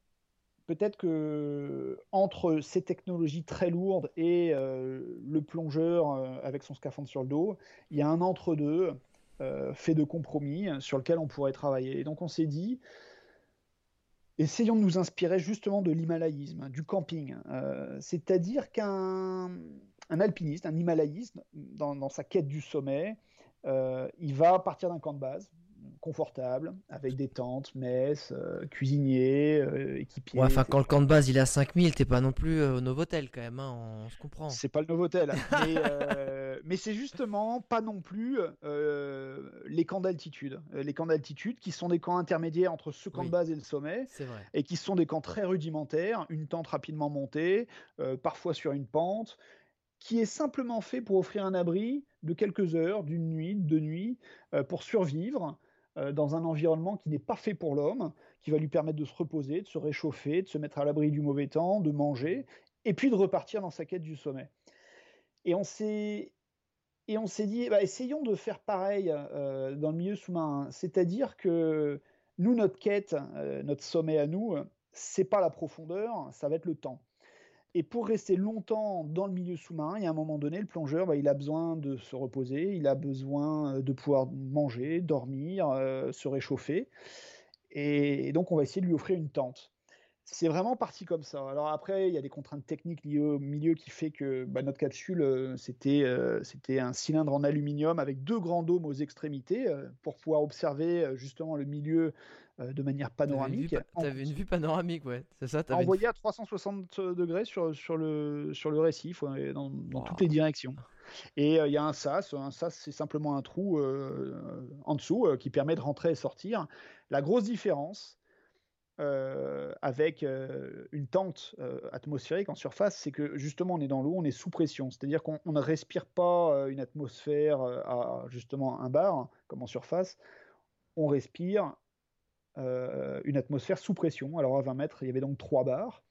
peut-être que entre ces technologies très lourdes et euh, le plongeur euh, avec son scaphandre sur le dos, il y a un entre-deux euh, fait de compromis sur lequel on pourrait travailler. Et donc on s'est dit, essayons de nous inspirer justement de l'himalayisme, du camping. C'est-à-dire qu'un un alpiniste, un himalayiste, dans, sa quête du sommet, il va partir d'un camp de base confortable, avec des tentes, messes, euh, cuisiniers, euh, équipiers. Ouais, enfin, quand le camp de base il est à 5000, t'es pas non plus euh, au Novotel quand même, hein, on se comprend. C'est pas le Novotel, mais, euh, mais c'est justement pas non plus les camps d'altitude. Les camps d'altitude qui sont des camps intermédiaires entre ce camp Oui. de base et le sommet, vrai. et qui sont des camps très rudimentaires, une tente rapidement montée, parfois sur une pente, qui est simplement fait pour offrir un abri de quelques heures, d'une nuit, de deux nuits, euh, pour survivre euh, dans un environnement qui n'est pas fait pour l'homme, qui va lui permettre de se reposer, de se réchauffer, de se mettre à l'abri du mauvais temps, de manger, et puis de repartir dans sa quête du sommet. Et on s'est et on s'est dit, bah, essayons de faire pareil euh, dans le milieu sous-marin. C'est-à-dire que nous, notre quête, euh, notre sommet à nous, c'est pas la profondeur, ça va être le temps. Et pour rester longtemps dans le milieu sous-marin, il y a un moment donné, le plongeur, bah, il a besoin de se reposer, il a besoin euh, de pouvoir manger, dormir, euh, se réchauffer. Et donc, on va essayer de lui offrir une tente. C'est vraiment parti comme ça. Alors après, il y a des contraintes techniques liées au milieu qui fait que bah, notre capsule, euh, c'était un cylindre en aluminium avec deux grands dômes aux extrémités pour pouvoir observer justement le milieu euh, de manière T'avais une, vue, panoramique. En- une vue panoramique, ouais, c'est ça t'avais une- envoyé à 360 degrés sur, sur, le, sur le récif, ouais, dans, dans Wow. toutes les directions. Et euh, il y a un sas. Un sas, c'est simplement un trou euh, en dessous qui permet de rentrer et sortir. La grosse différence euh, avec euh, une tente euh, atmosphérique en surface, c'est que justement on est dans l'eau, on est sous pression. C'est-à-dire qu'on on ne respire pas une atmosphère à justement un bar, comme en surface. On respire une atmosphère sous pression. Alors à 20 mètres, il y avait donc trois bars.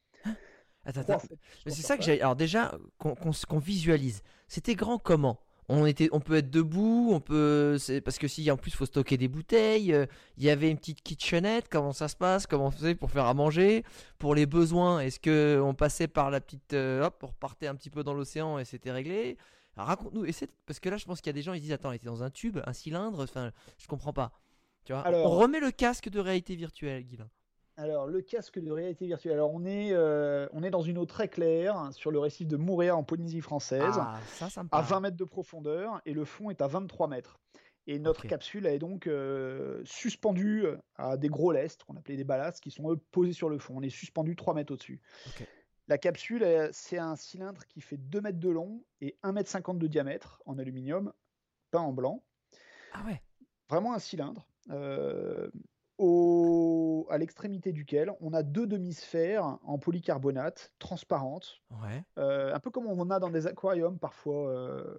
Attends, attends, c'est ça que j'ai. Alors déjà, qu'on visualise. C'était grand comment? On, était, on peut être debout, on peut. Parce que si en plus faut stocker des bouteilles, euh, il y avait une petite kitchenette, comment ça se passe, comment on faisait pour faire à manger, pour les besoins, est-ce que on passait par la petite. euh, hop, on repartait un petit peu dans l'océan et c'était réglé? Raconte-nous, parce que là je pense qu'il y a des gens ils disent Attends, il était dans un tube, un cylindre, enfin, je comprends pas. Tu vois Alors- On remet le casque de réalité virtuelle, Guilain. Alors, le casque de réalité virtuelle. Alors, on est, euh, on est dans une eau très claire hein, sur le récif de Mouréa en Polynésie française, Ah, ça, ça me à parle. 20 mètres de profondeur, et le fond est à 23 mètres. Et notre capsule est donc euh, suspendue à des gros lestes, qu'on appelait des ballasts, qui sont eux posés sur le fond. On est suspendu 3 mètres au-dessus. La capsule, euh, c'est un cylindre qui fait 2 mètres de long et 1 mètre 50 de diamètre en aluminium, peint en blanc. Ah ouais. vraiment un cylindre, euh, au- à l'extrémité duquel on a deux demi-sphères en polycarbonate transparentes, Ouais. euh, un peu comme on en a dans des aquariums parfois, euh,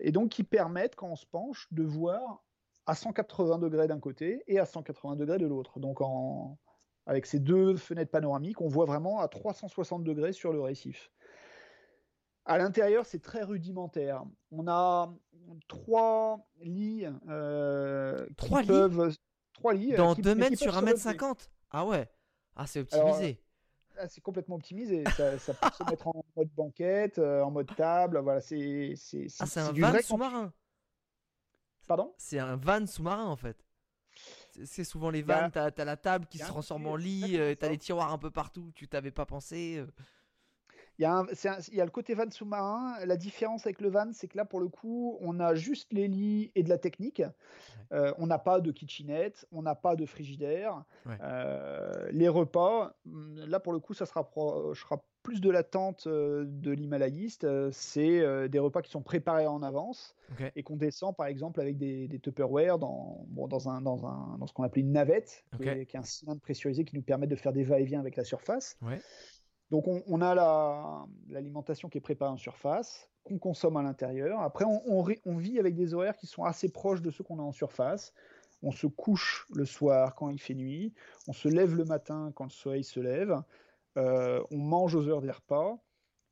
et donc qui permettent, quand on se penche, de voir à 180 degrés d'un côté et à 180 degrés de l'autre. Donc en, avec ces deux fenêtres panoramiques, on voit vraiment à 360 degrés sur le récif. À l'intérieur, c'est très rudimentaire. On a trois lits euh, Trois lits peuvent trois lits euh, Dans qui- 2 mais qui mètres sur peuvent 1 se mètre relever. 50 Ah ouais. Ah, c'est optimisé. Ah, c'est complètement optimisé. Ça, ça peut se mettre en mode banquette, euh, en mode table. Voilà, c'est c'est ah, c'est un van sous-marin. Pardon? C'est un van sous-marin en fait. C'est- souvent les vannes, t'as t'as la table qui se transforme en lit, euh, t'as les tiroirs un peu partout, tu t'avais pas pensé. Il y, a un- c'est un- il y a le côté van sous-marin. La différence avec le van, c'est que là, pour le coup, on a juste les lits et de la technique. Euh, on n'a pas de kitchenette, on n'a pas de frigidaire. Ouais. Euh, les repas, hum, là, pour le coup, ça se rapprochera plus de la tente euh, de l'Himalayiste. C'est des repas qui sont préparés en avance et qu'on descend, par exemple, avec des, des Tupperware dans, bon, dans, un, dans, un, dans ce qu'on appelle une navette, qui, est, qui est un cylindre pressurisé qui nous permet de faire des va-et-vient avec la surface. Ouais. Donc on, a la- l'alimentation qui est préparée en surface, qu'on consomme à l'intérieur. Après, on vit avec des horaires qui sont assez proches de ceux qu'on a en surface. On se couche le soir quand il fait nuit, on se lève le matin quand le soleil se lève, Euh, on mange aux heures des repas,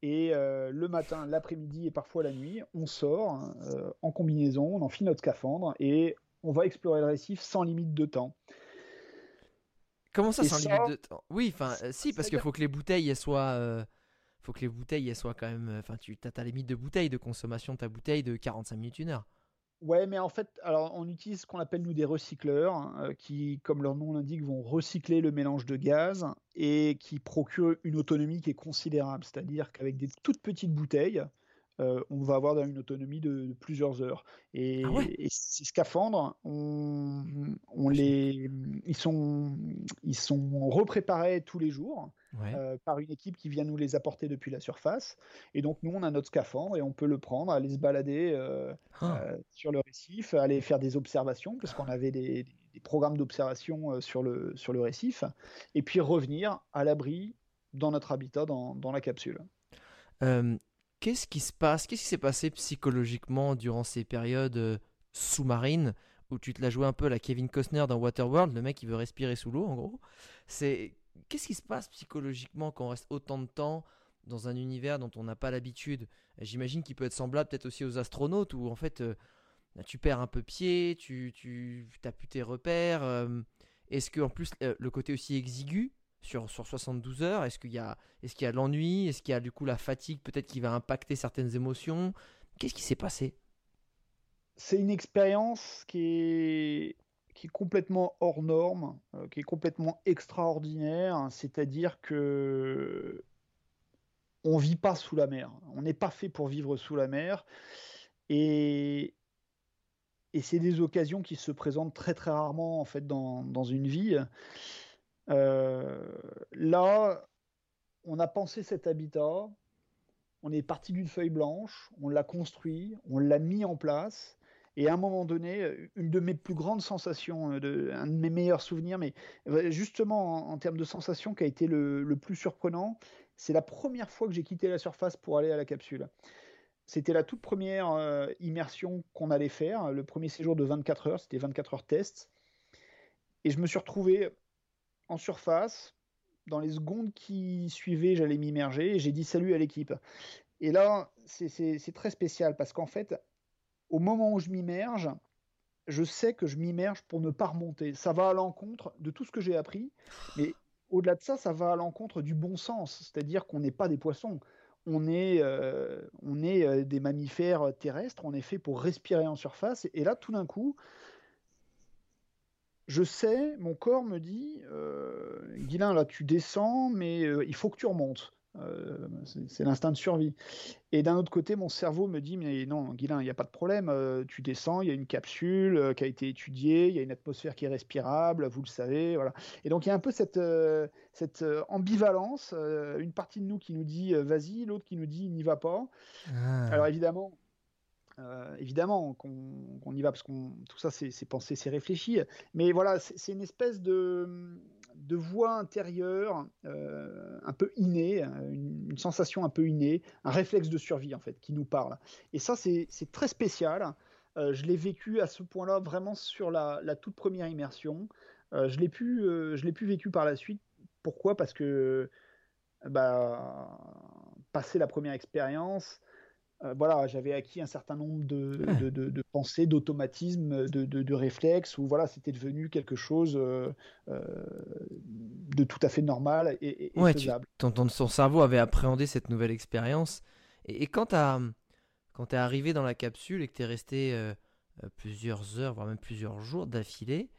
et euh, le matin, l'après-midi et parfois la nuit, on sort euh, en combinaison, on enfile notre scaphandre et on va explorer le récif sans limite de temps. Comment ça, sans limite de temps Oui, enfin, euh, si, parce qu'il faut que les bouteilles, elles soient. euh, faut que les bouteilles, elles soient quand même. euh, Enfin, tu as ta limite de bouteille, de consommation de ta bouteille de 45 minutes, une heure. Ouais, mais en fait, alors on utilise ce qu'on appelle nous des recycleurs, euh, qui, comme leur nom l'indique, vont recycler le mélange de gaz et qui procurent une autonomie qui est considérable. C'est-à-dire qu'avec des toutes petites bouteilles, euh, on va avoir une autonomie de, de plusieurs heures. Et, Ah ouais? et ces scaphandres, on, on les, ils sont, ils sont repréparés tous les jours Ouais. euh, par une équipe qui vient nous les apporter depuis la surface. Et donc nous, on a notre scaphandre et on peut le prendre, aller se balader. euh, Ah. sur le récif, aller faire des observations, parce qu'on avait des, des programmes d'observation sur le, sur le récif, et puis revenir à l'abri dans notre habitat, dans, dans la capsule. Euh, qu'est-ce qui se passe? Qu'est-ce qui s'est passé psychologiquement durant ces périodes euh, sous-marines où tu te la jouais un peu à la Kevin Costner dans Waterworld, le mec qui veut respirer sous l'eau en gros? C'est qu'est-ce qui se passe psychologiquement quand on reste autant de temps dans un univers dont on n'a pas l'habitude? J'imagine qu'il peut être semblable peut-être aussi aux astronautes où en fait euh, bah, tu perds un peu pied, tu tu t'as plus tes repères. euh, Est-ce que en plus le côté aussi exigu sur, sur 72 heures, est-ce qu'il y a est-ce qu'il y a l'ennui Est-ce qu'il y a du coup la fatigue peut-être qui va impacter certaines émotions? Qu'est-ce qui s'est passé? C'est une expérience qui est, qui est complètement hors norme, euh, qui est complètement extraordinaire, c'est-à-dire que on vit pas sous la mer. On n'est pas fait pour vivre sous la mer. Et, et c'est des occasions qui se présentent très très rarement en fait dans, dans une vie. Euh, là, on a pensé cet habitat, on est parti d'une feuille blanche, on l'a construit, on l'a mis en place. Et à un moment donné, une de mes plus grandes sensations, euh, de, un de mes meilleurs souvenirs, mais euh, justement en, termes de sensations qui a été le, plus surprenant, c'est la première fois que j'ai quitté la surface pour aller à la capsule. C'était la toute première immersion qu'on allait faire, le premier séjour de 24 heures, c'était 24 heures test. Et je me suis retrouvé en surface. Dans les secondes qui suivaient, j'allais m'immerger et j'ai dit salut à l'équipe. Et là, c'est très spécial parce qu'en fait, au moment où je m'immerge, je sais que je m'immerge pour ne pas remonter. Ça va à l'encontre de tout ce que j'ai appris, mais au-delà de ça, ça va à l'encontre du bon sens. C'est-à-dire qu'on n'est pas des poissons. On est, euh, on est euh, des mammifères terrestres, on est fait pour respirer en surface. Et là, tout d'un coup, je sais, mon corps me dit, euh, Guilain, là, tu descends, mais euh, il faut que tu remontes. Euh, c'est l'instinct de survie. Et d'un autre côté, mon cerveau me dit, mais non, Guilain, il n'y a pas de problème, euh, tu descends, il y a une capsule qui a été étudiée, il y a une atmosphère qui est respirable, vous le savez, voilà. Et donc il y a un peu cette, cette ambivalence, une partie de nous qui nous dit, vas-y, l'autre qui nous dit, n'y va pas. Ah. Alors évidemment, euh, évidemment qu'on qu y va parce que tout ça c'est pensé, c'est réfléchi. Mais voilà, c'est une espèce de, de voix intérieure euh, un peu innée, une, sensation un peu innée, un réflexe de survie en fait qui nous parle. Et ça c'est très spécial. Euh, je l'ai vécu à ce point-là vraiment sur la, la, toute première immersion. Je l'ai pu, je l'ai pu vécu par la suite. Pourquoi? Parce que bah, passer la première expérience, euh, voilà, j'avais acquis un certain nombre de, de, de- de pensées, d'automatismes, de, réflexes, où voilà, c'était devenu quelque chose euh, euh, de tout à fait normal et, et- Ouais, tu- faisable. ton, ton- ton cerveau avait appréhendé cette nouvelle expérience. Et, et quand quand t'es arrivé dans la capsule et que t'es resté euh, euh, plusieurs heures, voire même plusieurs jours d'affilée,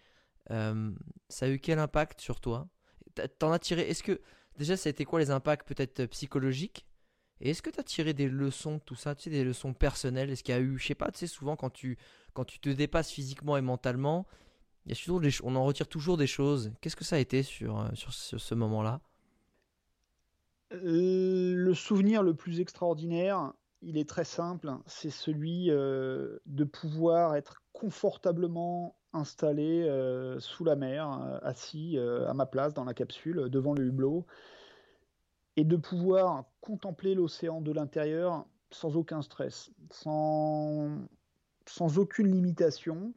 ça a eu quel impact sur toi? T'en as tiré Est-ce que déjà ça a été quoi les impacts peut-être psychologiques? Et est-ce que tu as tiré des leçons de tout ça, tu sais, des leçons personnelles? Est-ce qu'il y a eu, je sais pas, tu sais, souvent quand tu, quand tu te dépasses physiquement et mentalement, il y a toujours des, on en retire toujours des choses. Qu'est-ce que ça a été sur, euh, sur ce, moment-là? Euh, Le souvenir le plus extraordinaire, il est très simple, c'est celui euh, de pouvoir être confortablement installé sous la mer, assis à ma place dans la capsule, devant le hublot, et de pouvoir contempler l'océan de l'intérieur sans aucun stress, sans, sans aucune limitation.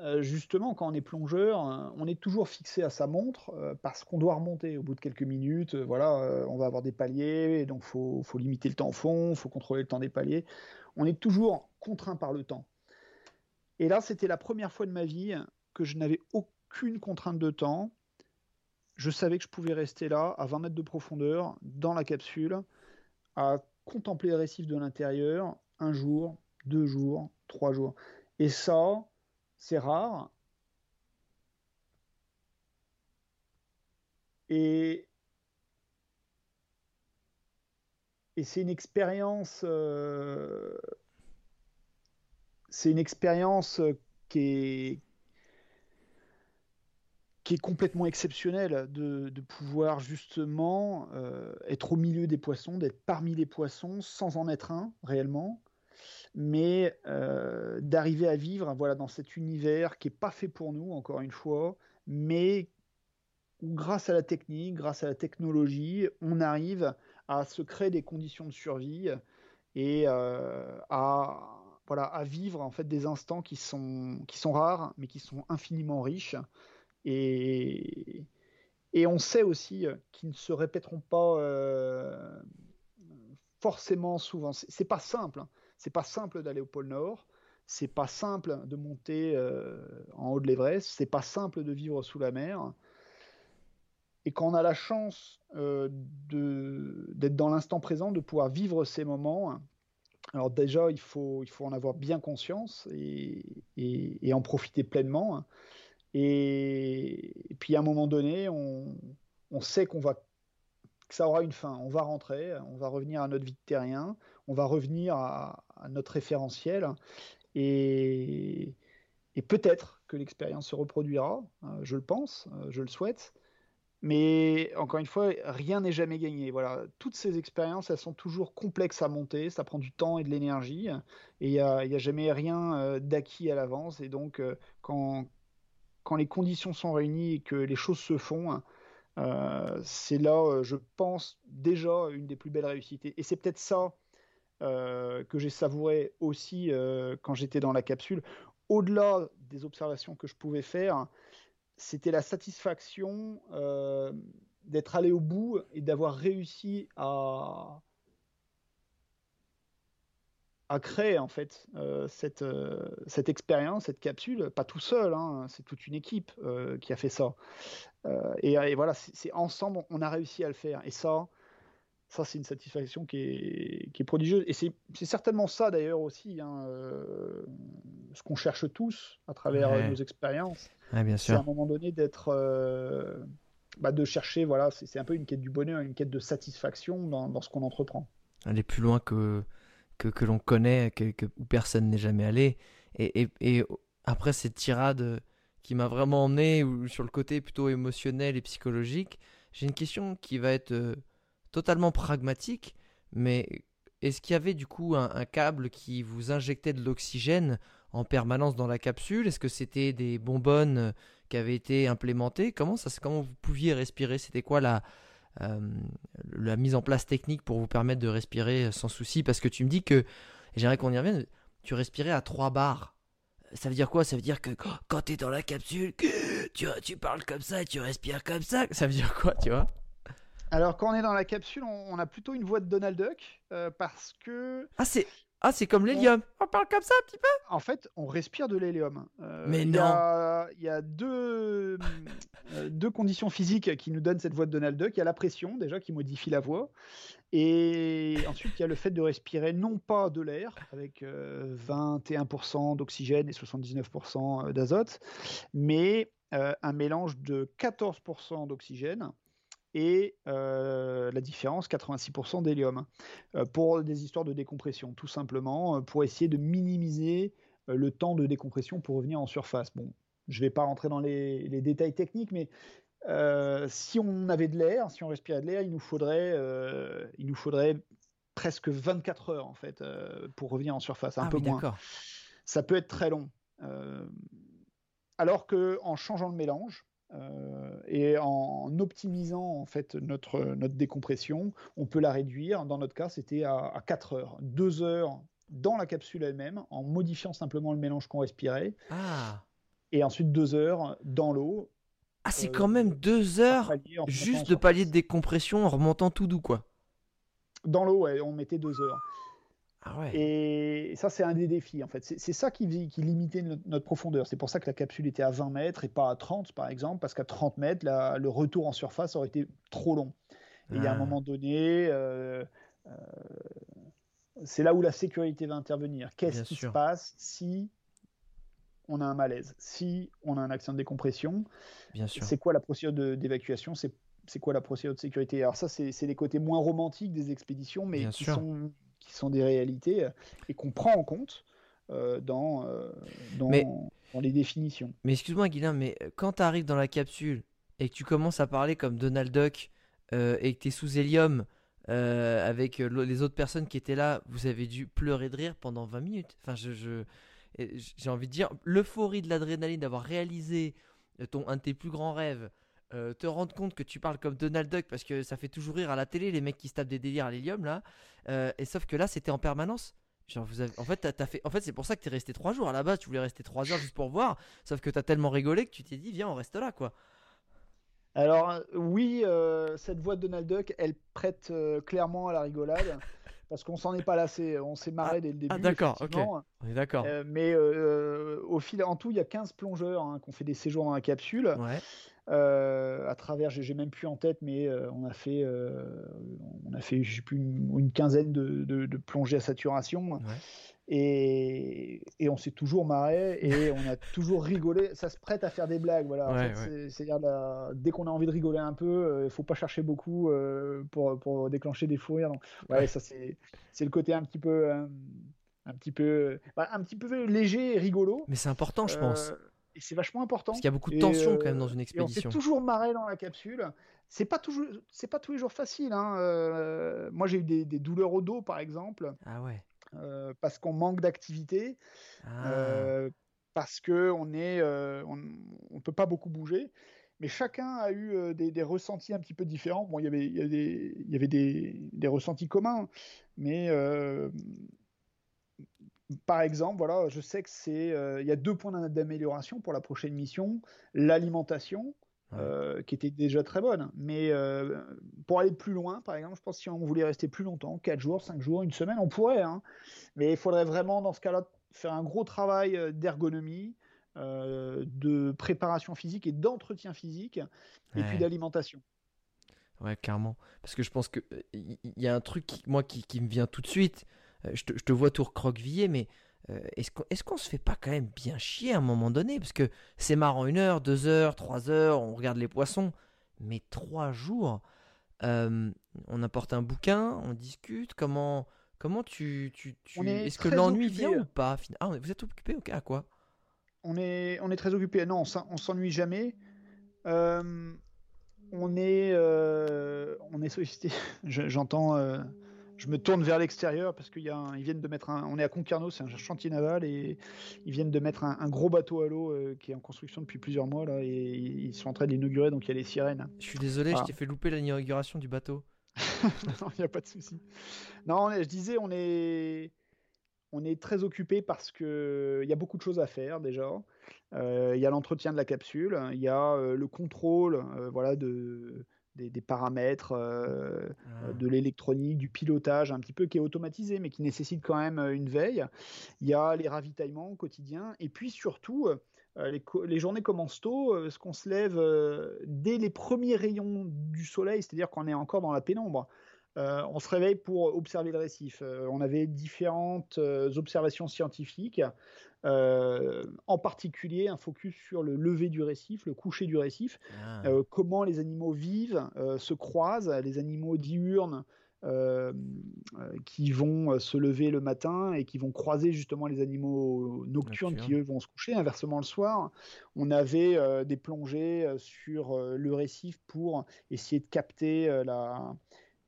Euh, justement, quand on est plongeur, euh, on est toujours fixé à sa montre euh, parce qu'on doit remonter au bout de quelques minutes. voilà, on va avoir des paliers, donc faut, faut limiter le temps au fond, faut contrôler le temps des paliers. On est toujours contraint par le temps. Et là, c'était la première fois de ma vie que je n'avais aucune contrainte de temps. Je savais que je pouvais rester là, à 20 mètres de profondeur, dans la capsule, à contempler les récifs de l'intérieur, un jour, deux jours, trois jours. Et ça, c'est rare. Et, c'est une expérience, euh, c'est une expérience qui est, qui est complètement exceptionnelle de, de pouvoir justement euh, être au milieu des poissons, d'être parmi les poissons sans en être un réellement mais euh, d'arriver à vivre voilà, dans cet univers qui n'est pas fait pour nous, encore une fois, mais où grâce à la technique, grâce à la technologie, on arrive à se créer des conditions de survie et euh, à, voilà, à vivre en fait des instants qui sont, qui sont rares, mais qui sont infiniment riches. Et, on sait aussi qu'ils ne se répéteront pas euh, forcément souvent. C'est pas simple. Hein c'est pas simple d'aller au pôle Nord, c'est pas simple de monter euh, en haut de l'Everest, c'est pas simple de vivre sous la mer. Et quand on a la chance euh, d'être dans l'instant présent, de pouvoir vivre ces moments, alors déjà il faut, en avoir bien conscience et, en profiter pleinement. Et, puis à un moment donné, on, sait qu'on va que ça aura une fin. On va rentrer, on va revenir à notre vie de terrien, on va revenir à, notre référentiel et, peut-être que l'expérience se reproduira, euh, je le pense, euh, je le souhaite. Mais encore une fois, rien n'est jamais gagné. Voilà, toutes ces expériences, elles sont toujours complexes à monter. Ça prend du temps et de l'énergie, et il n'y a, a, jamais rien euh, d'acquis à l'avance. Et donc, euh, quand, quand les conditions sont réunies et que les choses se font, euh, c'est là, je pense, déjà une des plus belles réussites. Et c'est peut-être ça euh, que j'ai savouré aussi euh, quand j'étais dans la capsule. Au-delà des observations que je pouvais faire, c'était la satisfaction euh, d'être allé au bout et d'avoir réussi à, à créer en fait euh, cette, euh, cette expérience, cette capsule, pas tout seul, hein, c'est toute une équipe euh, qui a fait ça. Et, et, voilà, c'est ensemble, on a réussi à le faire. Et ça, ça c'est une satisfaction qui est, qui est prodigieuse. Et c'est certainement ça d'ailleurs aussi, hein, ce qu'on cherche tous à travers ouais. nos expériences. Ouais, c'est à un moment donné d'être bah, de chercher, voilà, c'est un peu une quête du bonheur, une quête de satisfaction dans, dans ce qu'on entreprend. Aller plus loin que, que, que l'on connaît, que, que, où personne n'est jamais allé. Et, et, et, après cette tirade qui m'a vraiment emmené sur le côté plutôt émotionnel et psychologique, j'ai une question qui va être euh, totalement pragmatique, mais est-ce qu'il y avait du coup un, câble qui vous injectait de l'oxygène en permanence dans la capsule? Est-ce que c'était des bonbonnes qui avaient été implémentées? Comment, ça, comment vous pouviez respirer? C'était quoi la, la mise en place technique pour vous permettre de respirer sans souci Parce que tu me dis que, j'aimerais qu'on y revienne, tu respirais à 3 bars. Ça veut dire quoi? Ça veut dire que quand tu es dans la capsule, tu, tu parles comme ça et tu respires comme ça. Ça veut dire quoi, tu vois? Alors quand on est dans la capsule, on, on, a plutôt une voix de Donald Duck euh, parce que ah c'est ah c'est comme l'hélium. On... on... parle comme ça un petit peu? En fait, on respire de l'hélium. Euh, Mais il non. Y a, il y a deux euh, deux conditions physiques qui nous donnent cette voix de Donald Duck. Il y a la pression déjà qui modifie la voix, et ensuite il y a le fait de respirer non pas de l'air avec 21% d'oxygène et 79% d'azote, mais un mélange de 14% d'oxygène et la différence 86% d'hélium pour des histoires de décompression, tout simplement pour essayer de minimiser le temps de décompression pour revenir en surface. Bon, je ne vais pas rentrer dans les, les détails techniques, mais si on avait de l'air, si on respirait de l'air, il nous faudrait, il nous faudrait presque 24 heures en fait pour revenir en surface, un ah peu oui, moins. Ça peut être très long. alors que en changeant le mélange, euh, et en optimisant en fait notre, notre décompression, on peut la réduire. Dans notre cas, c'était à, à 4 heures. 2 heures dans la capsule elle-même, en modifiant simplement le mélange qu'on respirait. Ah. Et ensuite 2 heures dans l'eau. Ah, c'est quand même 2 heures juste de palier de décompression en remontant tout doux, quoi. Dans l'eau, ouais, on mettait 2 heures. Ah et ça, c'est un des défis, en fait. C'est ça qui, qui limitait notre, profondeur. C'est pour ça que la capsule était à 20 mètres et pas à 30, par exemple, parce qu'à 30 mètres, le retour en surface aurait été trop long. Et il y a un ah. moment donné, euh, euh, c'est là où la sécurité va intervenir. Qu'est-ce qui se passe si on a un malaise, si on a un accident de décompression? C'est quoi la procédure d'évacuation? C'est quoi la procédure de sécurité? Alors ça, c'est les côtés moins romantiques des expéditions, mais qui sont qui sont des réalités euh, et qu'on prend en compte euh, dans, euh, dans, les définitions. Mais excuse-moi Guilain, mais quand tu arrives dans la capsule et que tu commences à parler comme Donald Duck et que tu es sous hélium avec les autres personnes qui étaient là, vous avez dû pleurer de rire pendant 20 minutes. Enfin, je j'ai envie de dire, l'euphorie de l'adrénaline d'avoir réalisé ton, un de tes plus grands rêves, euh, te rendre compte que tu parles comme Donald Duck parce que ça fait toujours rire à la télé les mecs qui se tapent des délires à l'hélium là. Euh, et sauf que là c'était en permanence. Genre vous avez... En fait, as fait... en fait c'est pour ça que t'es resté trois jours. À la base, tu voulais rester trois heures juste pour voir. Sauf que t'as tellement rigolé que tu t'es dit, viens, on reste là, quoi. Alors, euh, oui, cette voix de Donald Duck, elle prête clairement à la rigolade. *laughs* parce qu'on s'en est pas lassé. On s'est marré ah, dès le début. Ah, d'accord, ok. On est d'accord. mais au fil, en tout, il y a 15 plongeurs hein, qui ont fait des séjours dans la capsule. Ouais. Euh, à travers, j'ai même plus en tête, mais euh, on a fait, euh, on a fait, plus, une, quinzaine de, plongées à saturation. Et, et, on s'est toujours marré et *laughs* on a toujours rigolé. Ça se prête à faire des blagues, voilà. C'est-à-dire dès qu'on a envie de rigoler un peu, il faut pas chercher beaucoup pour, pour, déclencher des fous rires. Donc, ouais, ça c'est le côté un petit peu, un petit peu, bah, un petit peu léger et rigolo. Mais c'est important, je pense et c'est vachement important. Parce qu'il y a beaucoup de tension quand même dans une expédition. on s'est toujours marré dans la capsule. C'est pas toujours, c'est pas tous les jours facile. Hein. Euh, moi, j'ai eu des, douleurs au dos, par exemple. Ah ouais. Euh, parce qu'on manque d'activité. Ah. Euh, parce que on est, on, peut pas beaucoup bouger. Mais chacun a eu des, ressentis un petit peu différents. Bon, il y avait, il y avait, des, il y avait des, des ressentis communs, mais par exemple, voilà, je sais que c'est, euh, il y a deux points d'amélioration pour la prochaine mission. L'alimentation, euh, qui était déjà très bonne, mais euh, pour aller plus loin, par exemple, je pense que si on voulait rester plus longtemps, 4 jours, 5 jours, une semaine, on pourrait, hein. mais il faudrait vraiment, dans ce cas-là, faire un gros travail d'ergonomie, de préparation physique et d'entretien physique, et puis d'alimentation. Ouais, clairement. Parce que je pense qu'il y, y a un truc, qui, moi, qui, qui, me vient tout de suite, euh, je, te, vois tout recroquevillé, mais euh, est-ce qu'on se fait pas quand même bien chier à un moment donné? Parce que c'est marrant, une heure, deux heures, trois heures, on regarde les poissons, mais trois jours, euh, on apporte un bouquin, on discute, comment, comment tu... tu, Est-ce que l'ennui vient ou pas Ah, vous êtes occupé Ok, à quoi? On est, on est très occupé. Non, on s'ennuie jamais. on est, on est sollicité. *laughs* J'entends je me tourne vers l'extérieur parce qu'ils viennent de mettre un, on est à Concarneau, c'est un chantier naval et ils viennent de mettre un, gros bateau à l'eau euh, qui est en construction depuis plusieurs mois là et ils sont en train de l'inaugurer donc il y a les sirènes. Je suis désolé, je t'ai fait louper l'inauguration du bateau. *laughs* non, il n'y a pas de souci. Non, je disais, on est, on est très occupé parce que il y a beaucoup de choses à faire déjà. Euh, il y a l'entretien de la capsule, il y a euh, le contrôle, voilà de des, paramètres, euh, ah. de l'électronique, du pilotage un petit peu qui est automatisé, mais qui nécessite quand même euh, une veille. Il y a les ravitaillements quotidiens, et puis surtout, euh, les, journées commencent tôt, parce qu'on se lève dès les premiers rayons du soleil, c'est-à-dire qu'on est encore dans la pénombre. On se réveille pour observer le récif. on avait différentes observations scientifiques, en particulier un focus sur le lever du récif, le coucher du récif, Ah. comment les animaux vivent, se croisent, les animaux diurnes euh, euh, qui vont euh, se lever le matin et qui vont croiser justement les animaux nocturnes qui eux vont se coucher. Inversement le soir, on avait des plongées sur le récif pour essayer de capter la,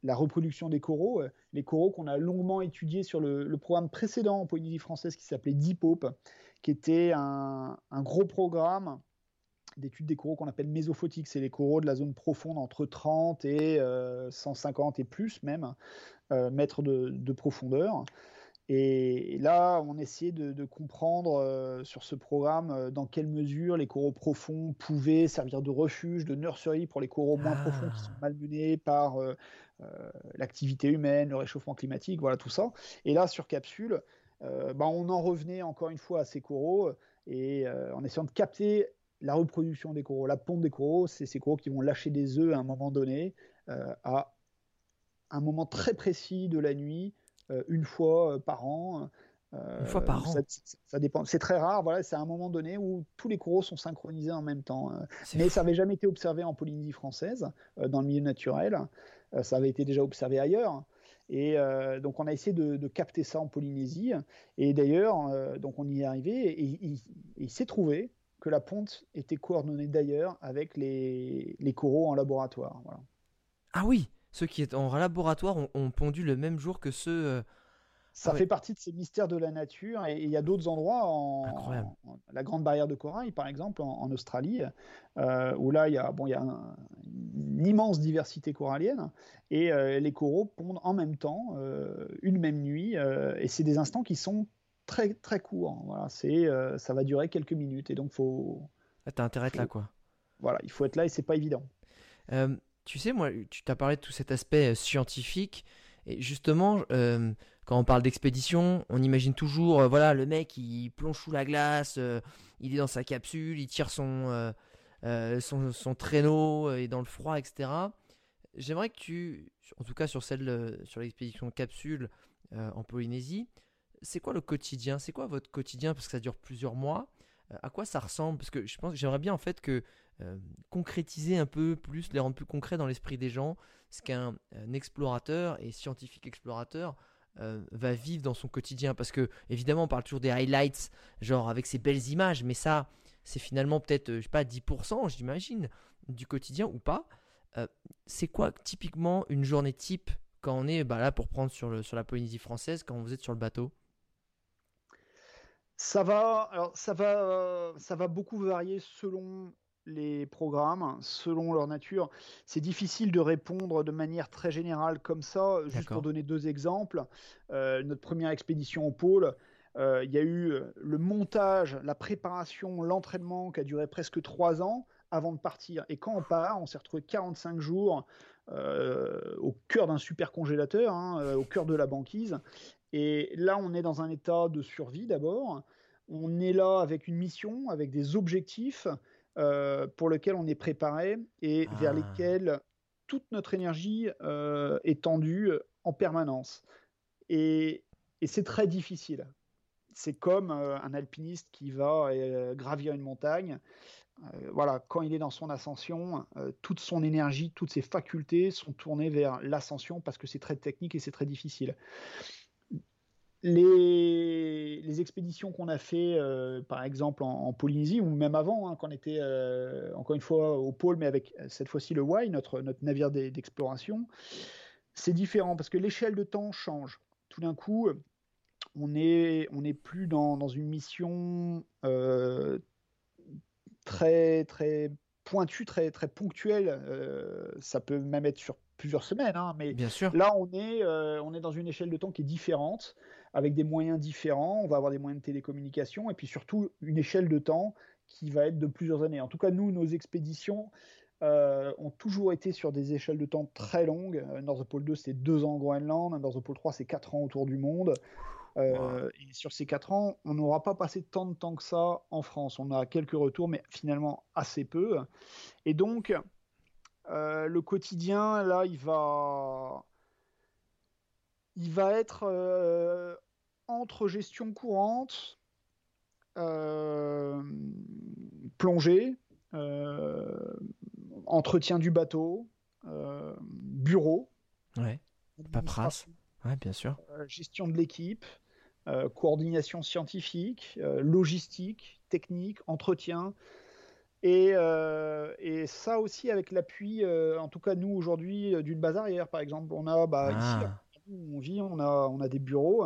la reproduction des coraux. Les coraux qu'on a longuement étudiés sur le, programme précédent en Polynésie française qui s'appelait DIPOP, qui était un, un gros programme d'études des coraux qu'on appelle mésophotiques. C'est les coraux de la zone profonde entre 30 et 150 euh, et plus même euh, mètres de, profondeur. Et, là, on essayait de, comprendre euh, sur ce programme dans quelle mesure les coraux profonds pouvaient servir de refuge, de nurserie pour les coraux moins ah. profonds qui sont malmenés par l'activité humaine, le réchauffement climatique, voilà tout ça. Et là, sur capsule, bah, on en revenait encore une fois à ces coraux et en essayant de capter la reproduction des coraux. La ponte des coraux, c'est ces coraux qui vont lâcher des œufs à un moment donné, euh, à un moment très précis de la nuit, euh, une fois euh, par an. une fois par an. Ça, dépend. C'est très rare. Voilà, c'est à un moment donné où tous les coraux sont synchronisés en même temps. Mais ça n'avait jamais été observé en Polynésie française, dans le milieu naturel. ça avait été déjà observé ailleurs. Et donc on a essayé de, capter ça en Polynésie. Et d'ailleurs, donc on y est arrivé et il s'est trouvé que la ponte était coordonnée d'ailleurs avec les, les, coraux en laboratoire. Voilà. Ah oui, ceux qui étaient en laboratoire ont, pondu le même jour que ceux. Euh, Ça ah fait partie de ces mystères de la nature et il y a d'autres endroits, en, la Grande Barrière de Corail par exemple, en, Australie, euh, où là il y a, bon, il y a une immense diversité corallienne et euh, les coraux pondent en même temps, une même nuit, et c'est des instants qui sont très très court. Voilà, c'est ça va durer quelques minutes et donc faut. Ah, t'as intérêt à être là quoi. Voilà, il faut être là et c'est pas évident. Euh, tu sais, moi, tu t'as parlé de tout cet aspect euh, scientifique et justement, quand on parle d'expédition, on imagine toujours, voilà, le mec il plonge sous la glace, il est dans sa capsule, il tire son, son, son traîneau et dans le froid, etc. J'aimerais que tu, en tout cas sur celle sur l'expédition capsule en Polynésie, c'est quoi le quotidien? C'est quoi votre quotidien? Parce que ça dure plusieurs mois. Euh, à quoi ça ressemble? Parce que je pense j'aimerais bien en fait que euh, concrétiser un peu plus, les rendre plus concrets dans l'esprit des gens, ce qu'un explorateur et scientifique explorateur euh, va vivre dans son quotidien. Parce que évidemment, on parle toujours des highlights, genre avec ces belles images, mais ça, c'est finalement peut-être, je sais pas, 10%, j'imagine, du quotidien ou pas. c'est quoi typiquement une journée type quand on est bah, là pour prendre sur, le, sur la Polynésie française, quand vous êtes sur le bateau? Ça va, alors ça va, ça va beaucoup varier selon les programmes, selon leur nature. C'est difficile de répondre de manière très générale comme ça. Juste pour donner deux exemples, euh, notre première expédition au pôle, euh, il y a eu le montage, la préparation, l'entraînement qui a duré presque trois ans avant de partir. Et quand on part, on s'est retrouvé 45 jours euh, au cœur d'un super congélateur, hein, au cœur de la banquise. Et là, on est dans un état de survie d'abord. On est là avec une mission, avec des objectifs euh, pour lesquels on est préparé et vers ah. lesquels toute notre énergie euh, est tendue en permanence. Et, c'est très difficile. C'est comme euh, un alpiniste qui va gravir une montagne. voilà, quand il est dans son ascension, toute son énergie, toutes ses facultés sont tournées vers l'ascension parce que c'est très technique et c'est très difficile. Les, expéditions qu'on a fait, euh, par exemple en, Polynésie, ou même avant, hein, quand on était euh, encore une fois au pôle, mais avec cette fois-ci le Y, notre, notre navire d'exploration, c'est différent parce que l'échelle de temps change. Tout d'un coup, on n'est on est plus dans, dans une mission euh, très, très pointue, très, très ponctuelle. ça peut même être sur plusieurs semaines, hein, mais Bien sûr. là, on est, on est dans une échelle de temps qui est différente avec des moyens différents. On va avoir des moyens de télécommunication et puis surtout une échelle de temps qui va être de plusieurs années. En tout cas, nous, nos expéditions euh, ont toujours été sur des échelles de temps très longues. Euh, North Pole 2, c'est deux ans au Groenland. North Pole 3, c'est quatre ans autour du monde. Euh, et sur ces quatre ans, on n'aura pas passé tant de temps que ça en France. On a quelques retours, mais finalement assez peu. Et donc, le quotidien, là, il va il va être euh, entre gestion courante, euh, plongée, euh, entretien du bateau, bureau, Ouais. Paperasse. Ouais, bien sûr. gestion de l'équipe, coordination scientifique, logistique, technique, entretien. Et, euh, et ça aussi avec l'appui, euh, en tout cas nous aujourd'hui, euh, d'une base arrière par exemple. On a bah, ici, Ah, on vit, on a, des bureaux.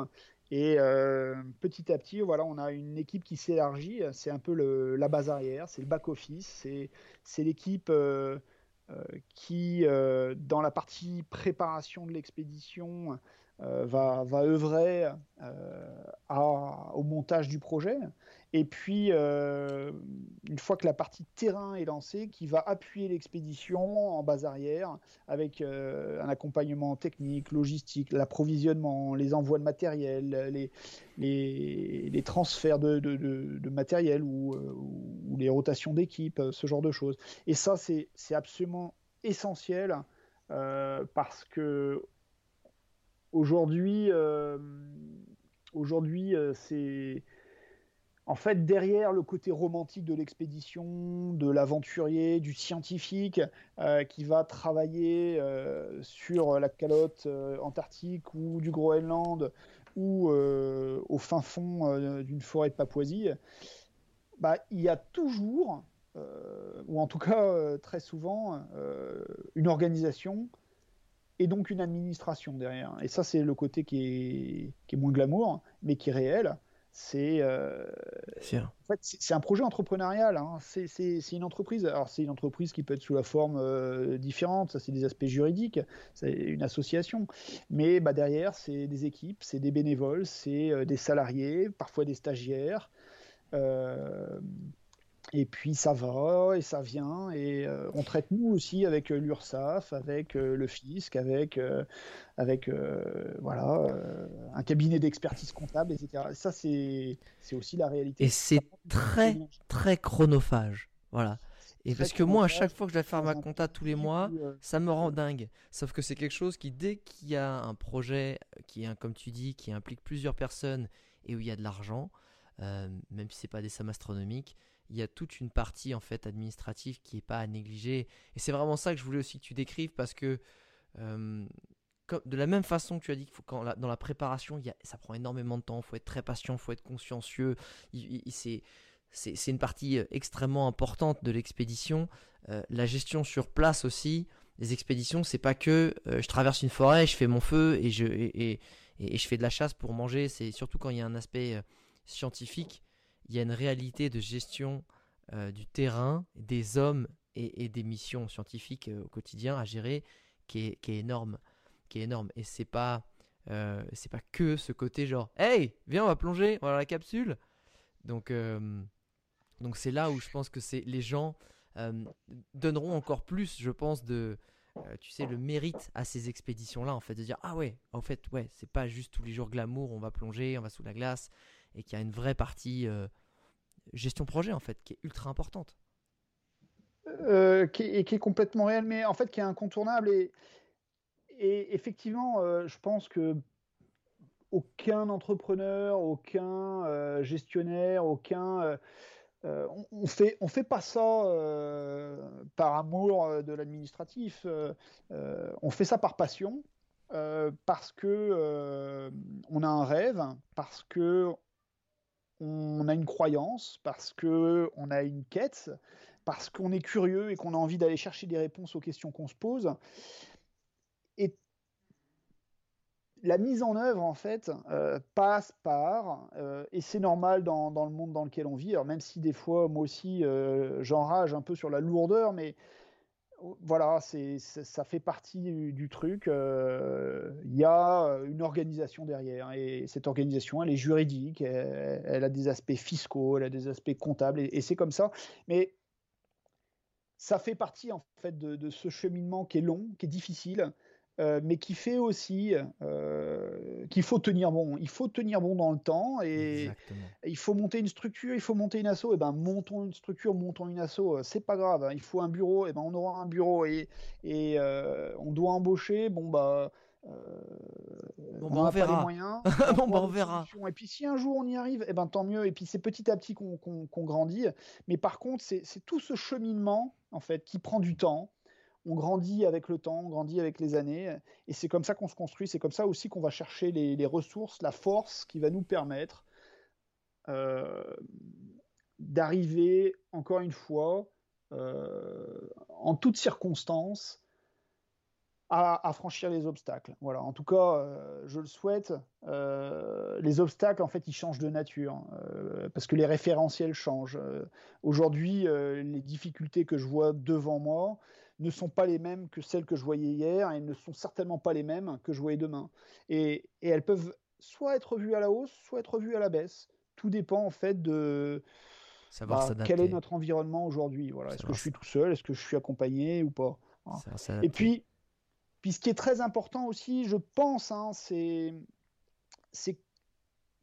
Et euh, petit à petit, voilà, on a une équipe qui s'élargit. C'est un peu la base arrière, c'est le back-office, c'est l'équipe euh, euh, qui, dans la partie préparation de l'expédition, va, va œuvrer au montage du projet. Et puis, euh, une fois que la partie terrain est lancée, qui va appuyer l'expédition en base arrière avec euh, un accompagnement technique, logistique, l'approvisionnement, les envois de matériel, les, les, transferts de, de- matériel ou, euh, ou les rotations d'équipe, ce genre de choses. Et ça, c'est absolument essentiel parce que aujourd'hui, aujourd'hui, c'est en fait, derrière le côté romantique de l'expédition, de l'aventurier, du scientifique euh, qui va travailler euh, sur la calotte euh, antarctique ou du Groenland ou au fin fond d'une forêt de Papouasie, bah, il y a toujours, ou en tout cas très souvent, une organisation et donc une administration derrière. Et ça, c'est le côté qui est, qui est moins glamour, mais qui est réel. C'est euh, en fait, c'est un projet entrepreneurial. hein. C'est une entreprise. Alors, c'est une entreprise qui peut être sous la forme euh, différente. Ça, c'est des aspects juridiques. C'est une association. Mais bah, derrière, c'est des équipes, c'est des bénévoles, c'est euh, des salariés, parfois des stagiaires. Et puis ça va et ça vient et euh, on traite nous aussi avec euh, l'URSSAF, avec euh, le fisc, avec euh, avec voilà un cabinet d'expertise comptable, etc. Et ça c'est c'est aussi la réalité. Et c'est très, très chronophage. Voilà. Et parce que moi, à chaque fois que je dois faire ma compta tous les mois, ça me rend dingue. Sauf que c'est quelque chose qui, dès qu'il y a un projet qui est, comme tu dis, qui implique plusieurs personnes et où il y a de l'argent, même si c'est pas des sommes astronomiques, il y a toute une partie en fait administrative qui est pas à négliger. Et c'est vraiment ça que je voulais aussi que tu décrives parce que euh, de la même façon que tu as dit qu'il faut dans la préparation, il y a- ça prend énormément de temps, il faut être très patient, il faut être consciencieux. C'est une partie euh, extrêmement importante de l'expédition. Euh, la gestion sur place aussi. Les expéditions, c'est pas que je traverse une forêt, je fais mon feu et je, et, et- je fais de la chasse pour manger. C'est surtout quand il y a un aspect scientifique, il y a une réalité de gestion euh, du terrain, des hommes et, des missions scientifiques euh, au quotidien à gérer qui est, qui est énorme. Qui est énorme. Et c'est pas, euh, c'est pas que ce côté genre Hey, viens, on va plonger, voilà la capsule. Donc, donc c'est là où je pense que c'est les gens donneront encore plus, je pense, de tu sais le mérite à ces expéditions-là, en fait, de dire ah ouais, en fait ouais, c'est pas juste tous les jours glamour, on va plonger, on va sous la glace, et qu'il y a une vraie partie euh, gestion projet en fait qui est ultra importante. euh, qui, est, et qui est complètement réel, mais en fait qui est incontournable. Et, effectivement, euh, je pense que aucun entrepreneur, aucun gestionnaire, aucun on, on fait on fait pas ça par amour de l'administratif. on fait ça par passion, parce que on a un rêve, parce que on a une croyance, parce que on a une quête, parce qu'on est curieux et qu'on a envie d'aller chercher des réponses aux questions qu'on se pose. Et la mise en œuvre, en fait, euh, passe par, euh, et c'est normal dans, dans, le monde dans lequel on vit, alors même si des fois, moi aussi, euh, j'enrage un peu sur la lourdeur, mais voilà, c'est, ça fait partie du, truc. Il euh, y a une organisation derrière, et cette organisation, elle est juridique, elle, a des aspects fiscaux, elle a des aspects comptables, et, c'est comme ça. Mais ça fait partie, en fait, de, ce cheminement qui est long, qui est difficile, euh, mais qui fait aussi euh, qu'il faut tenir bon. Il faut tenir bon dans le temps et Exactement. il faut monter une structure, il faut monter une asso. Et ben montons une structure, montons une asso. C'est pas grave. Hein. Il faut un bureau. Et ben on aura un bureau et, et euh, on doit embaucher. Bon bah Bon, on bah, on n'a pas les verra. moyens. *laughs* Bon, bah, on verra. Et puis si un jour on y arrive, eh ben tant mieux. Et puis c'est petit à petit qu'on grandit. Mais par contre, c'est c'est tout ce cheminement en fait qui prend du temps. On grandit avec le temps, on grandit avec les années, et c'est comme ça qu'on se construit. C'est comme ça aussi qu'on va chercher les, ressources, la force qui va nous permettre euh, d'arriver encore une fois, euh, en toutes circonstances, à, franchir les obstacles. Voilà. En tout cas, euh, je le souhaite. Les obstacles, en fait, ils changent de nature parce que les référentiels changent. Aujourd'hui, les difficultés que je vois devant moi ne sont pas les mêmes que celles que je voyais hier et ne sont certainement pas les mêmes que je voyais demain. Et, et elles peuvent soit être vues à la hausse, soit être vues à la baisse. Tout dépend en fait de Savoir bah, quel est notre environnement aujourd'hui. Voilà. Est-ce que je suis tout seul? Est-ce que je suis accompagné ou pas? Voilà. Et puis, puis, ce qui est très important aussi, je pense, hein, c'est c'est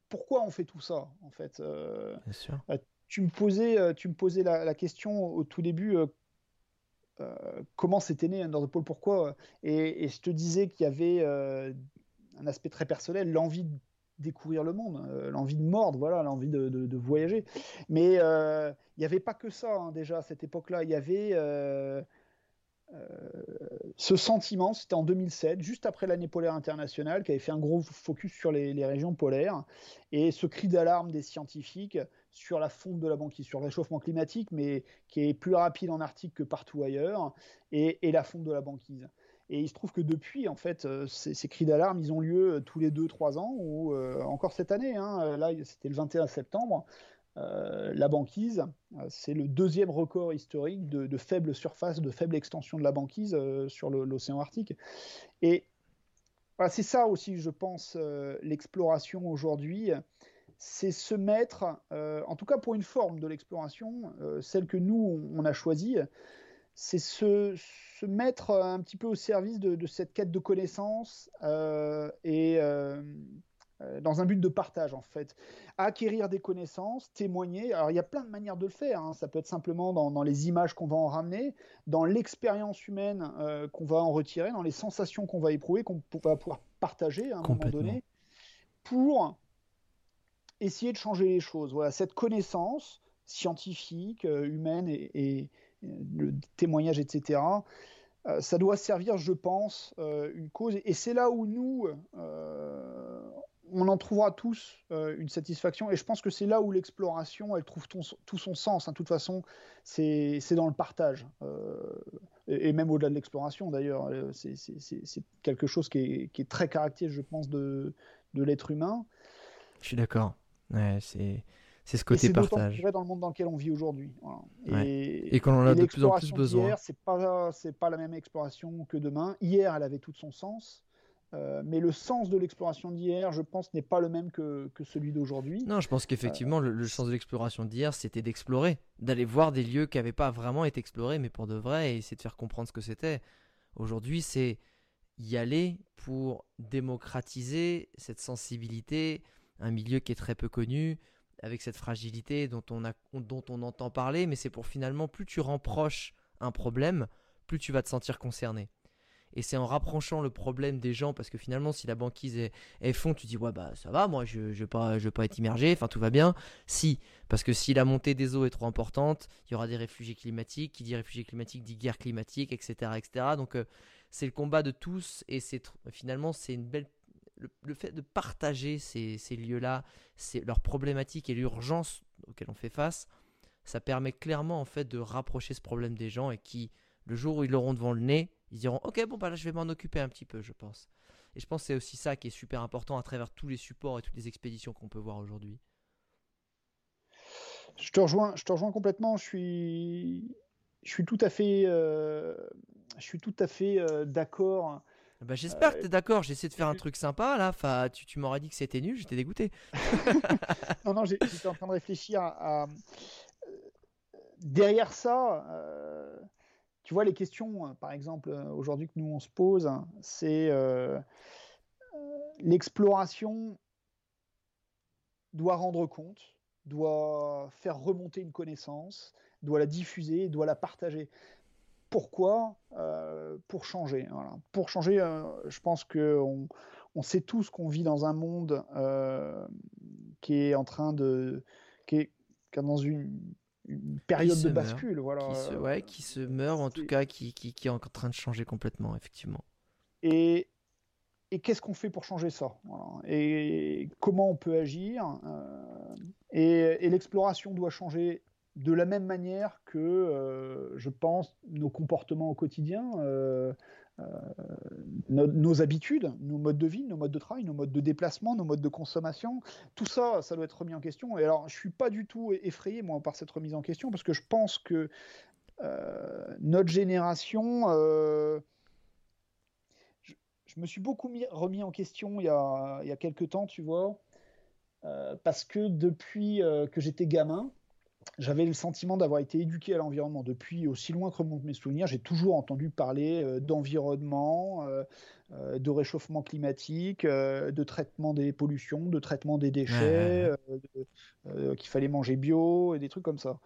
pourquoi on fait tout ça, en fait. Euh, Bien sûr. tu me posais, euh, tu me posais la, la question au tout début, euh, euh, comment c'était né Under the Pole, pourquoi et, et je te disais qu'il y avait euh, un aspect très personnel, l'envie de découvrir le monde, euh, l'envie de mordre, voilà, l'envie de, voyager. Mais euh, il n'y avait pas que ça hein, déjà à cette époque-là. Il y avait euh, euh, ce sentiment, c'était en 2007, juste après l'année polaire internationale, qui avait fait un gros focus sur les régions polaires, et ce cri d'alarme des scientifiques sur la fonte de la banquise, sur le réchauffement climatique, mais qui est plus rapide en Arctique que partout ailleurs, et, la fonte de la banquise. Et il se trouve que depuis, en fait, euh, ces, cris d'alarme, ils ont lieu euh, tous les 2-3 ans, ou euh, encore cette année, hein, là c'était le 21 septembre, la banquise, c'est le deuxième record historique de, faible surface, de faible extension de la banquise sur l'océan Arctique. Et voilà, c'est ça aussi, je pense, l'exploration aujourd'hui, c'est se mettre, euh, en tout cas pour une forme de l'exploration, euh, celle que nous, on, on a choisie, c'est se, se mettre un petit peu au service de, de cette quête de connaissances euh, et dans un but de partage en fait. Acquérir des connaissances, témoigner. Alors il y a plein de manières de le faire. hein. Ça peut être simplement dans, dans les images qu'on va en ramener, dans l'expérience humaine qu'on va en retirer, dans les sensations qu'on va éprouver, qu'on va pouvoir partager à un moment donné, pour essayer de changer les choses. Voilà, cette connaissance scientifique, euh, humaine et, euh, le témoignage, etc. euh, ça doit servir, je pense, une cause. Et c'est là où nous, on en trouvera tous une satisfaction. Et je pense que c'est là où l'exploration, elle trouve tout son sens. hein. De toute façon, c'est dans le partage. Et, même au-delà de l'exploration, d'ailleurs. C'est- quelque chose qui est, très caractéristique, je pense, de l'être humain. Je suis d'accord. Ouais, c'est c'est ce côté partage. dans le monde dans lequel on vit aujourd'hui. Voilà. Ouais. Et, Et qu'on en a de plus en plus besoin. d'hier, c'est pas c'est pas la même exploration que demain. Hier, elle avait tout son sens, euh, mais le sens de l'exploration d'hier, je pense, n'est pas le même que, que celui d'aujourd'hui. Non, je pense qu'effectivement, le, le sens de l'exploration d'hier, c'était d'explorer, d'aller voir des lieux qui n'avaient pas vraiment été explorés, mais pour de vrai, et essayer de faire comprendre ce que c'était. Aujourd'hui, c'est y aller pour démocratiser cette sensibilité, un milieu qui est très peu connu, avec cette fragilité dont on, a, dont on entend parler, mais c'est pour finalement, plus tu rends proche un problème, plus tu vas te sentir concerné. Et c'est en rapprochant le problème des gens, parce que finalement, si la banquise est, fond, tu dis ouais bah ça va, moi je ne vais pas, je vais pas être immergé, enfin tout va bien. Si, parce que si la montée des eaux est trop importante, il y aura des réfugiés climatiques. Qui dit réfugiés climatiques dit guerre climatique, etc., etc. Donc euh, c'est le combat de tous et c'est finalement c'est une belle le, fait de partager ces, lieux-là, leurs problématiques et l'urgence auxquelles on fait face, ça permet clairement en fait de rapprocher ce problème des gens et qui le jour où ils l'auront devant le nez, ils diront ok bon bah là je vais m'en occuper un petit peu, je pense. Et je pense que c'est aussi ça qui est super important à travers tous les supports et toutes les expéditions qu'on peut voir aujourd'hui. Je te rejoins, je te rejoins complètement. Je suis, je suis tout à fait, euh, je suis tout à fait euh, d'accord. Bah, J'espère que tu es d'accord, j'ai essayé de faire un truc sympa là, enfin, tu, tu m'aurais dit que c'était nul, j'étais dégoûté. *laughs* Non, non, j'étais en train de réfléchir à, à- euh, derrière ça. euh, tu vois les questions, euh, par exemple, aujourd'hui que nous on se pose, hein, c'est euh, l'exploration doit rendre compte, doit faire remonter une connaissance, doit la diffuser, doit la partager. Pourquoi Pour changer. Voilà. Pour changer, je pense qu'on on sait tous qu'on vit dans un monde qui est en train de. qui est, qui est dans une, une période de bascule. Voilà. Qui se, ouais, qui se meurt, en tout cas, qui, qui, qui, est en train de changer complètement, effectivement. Et, et qu'est-ce qu'on fait pour changer ça voilà. Et comment on peut agir euh, Et, et l'exploration doit changer de la même manière que, euh, je pense, nos comportements au quotidien. Euh, nos, nos, habitudes, nos modes de vie, nos modes de travail, nos modes de déplacement, nos modes de consommation, tout ça, ça doit être remis en question. Et alors, je suis pas du tout effrayé moi par cette remise en question parce que je pense que euh, notre génération, euh, je, me suis beaucoup mis, remis en question il y a, il y a quelques temps, tu vois, euh, parce que depuis que j'étais gamin, j'avais le sentiment d'avoir été éduqué à l'environnement depuis aussi loin que remontent mes souvenirs. J'ai toujours entendu parler euh, d'environnement, euh, euh, de réchauffement climatique, euh, de traitement des pollutions, de traitement des déchets, qu'il fallait manger bio et des trucs comme ça.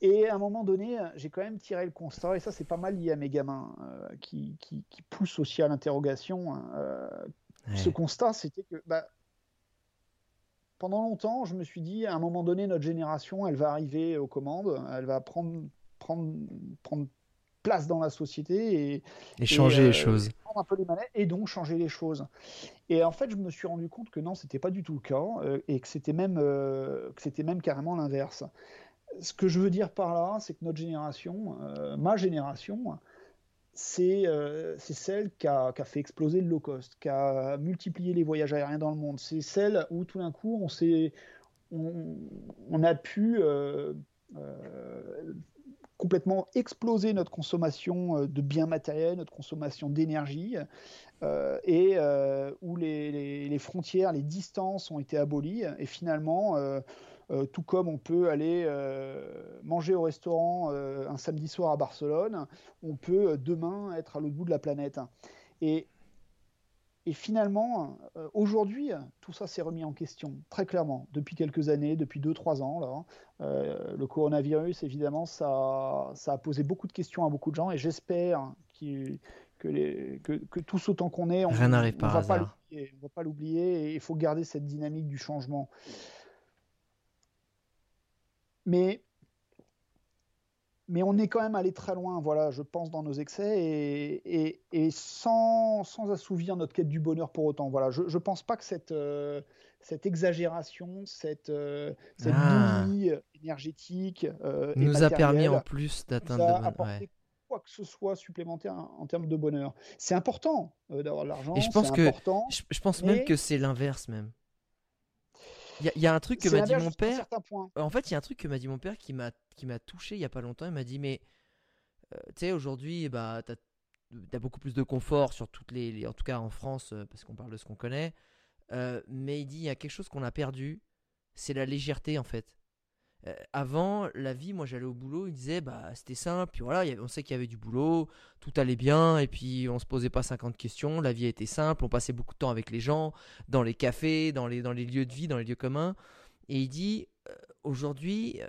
Et à un moment donné, j'ai quand même tiré le constat, et ça c'est pas mal lié à mes gamins, qui, qui, qui, poussent aussi à l'interrogation. Ouais. Ce constat, c'était que bah, pendant longtemps, je me suis dit, à un moment donné, notre génération, elle va arriver aux commandes, elle va prendre, prendre, prendre place dans la société et, et changer et, les euh, choses. Prendre un peu les manettes et donc changer les choses. Et en fait, je me suis rendu compte que non, c'était pas du tout le cas euh, et que c'était même, euh, que c'était même carrément l'inverse. Ce que je veux dire par là, c'est que notre génération, ma génération, c'est euh, celle qui a, fait exploser le low cost, qui a multiplié les voyages aériens dans le monde. C'est celle où tout d'un coup, on, a pu euh, euh, complètement exploser notre consommation de biens matériels, notre consommation d'énergie, et où les, les, les, frontières, les distances ont été abolies, et finalement euh, tout comme on peut aller euh, manger au restaurant euh, un samedi soir à Barcelone, on peut demain être à l'autre bout de la planète. Et, et finalement, aujourd'hui, tout ça s'est remis en question, très clairement, depuis quelques années, depuis 2-3 ans. Là, le coronavirus, évidemment, ça, ça, a posé beaucoup de questions à beaucoup de gens, et j'espère que, les, que, que, tous autant qu'on est, on ne va, pas l'oublier, il faut garder cette dynamique du changement. Mais, mais on est quand même allé très loin, voilà, je pense, dans nos excès et, et, et sans, sans, assouvir notre quête du bonheur pour autant. Voilà, je ne pense pas que cette, euh, cette exagération, cette, euh, cette ah. énergétique euh, nous a permis en plus d'atteindre le. Quoi que ce soit supplémentaire en termes de bonheur. C'est important euh, d'avoir de l'argent. Et je pense que important, je, je pense mais... même que c'est l'inverse même. Il y, y, a un truc que m'a dit mon père. En fait, il y a un truc que m'a dit mon père qui m'a qui m'a touché il y a pas longtemps. Il m'a dit mais euh, tu sais aujourd'hui bah t'as as beaucoup plus de confort sur toutes les, les en tout cas en France euh, parce qu'on parle de ce qu'on connaît. Euh, mais il dit il y a quelque chose qu'on a perdu, c'est la légèreté en fait. Euh, avant, la vie, moi j'allais au boulot, il disait bah c'était simple, puis voilà, on sait qu'il y avait du boulot, tout allait bien, et puis on se posait pas 50 questions, la vie était simple, on passait beaucoup de temps avec les gens, dans les cafés, dans les, lieux de vie, dans les lieux communs. Et il dit euh, aujourd'hui, euh,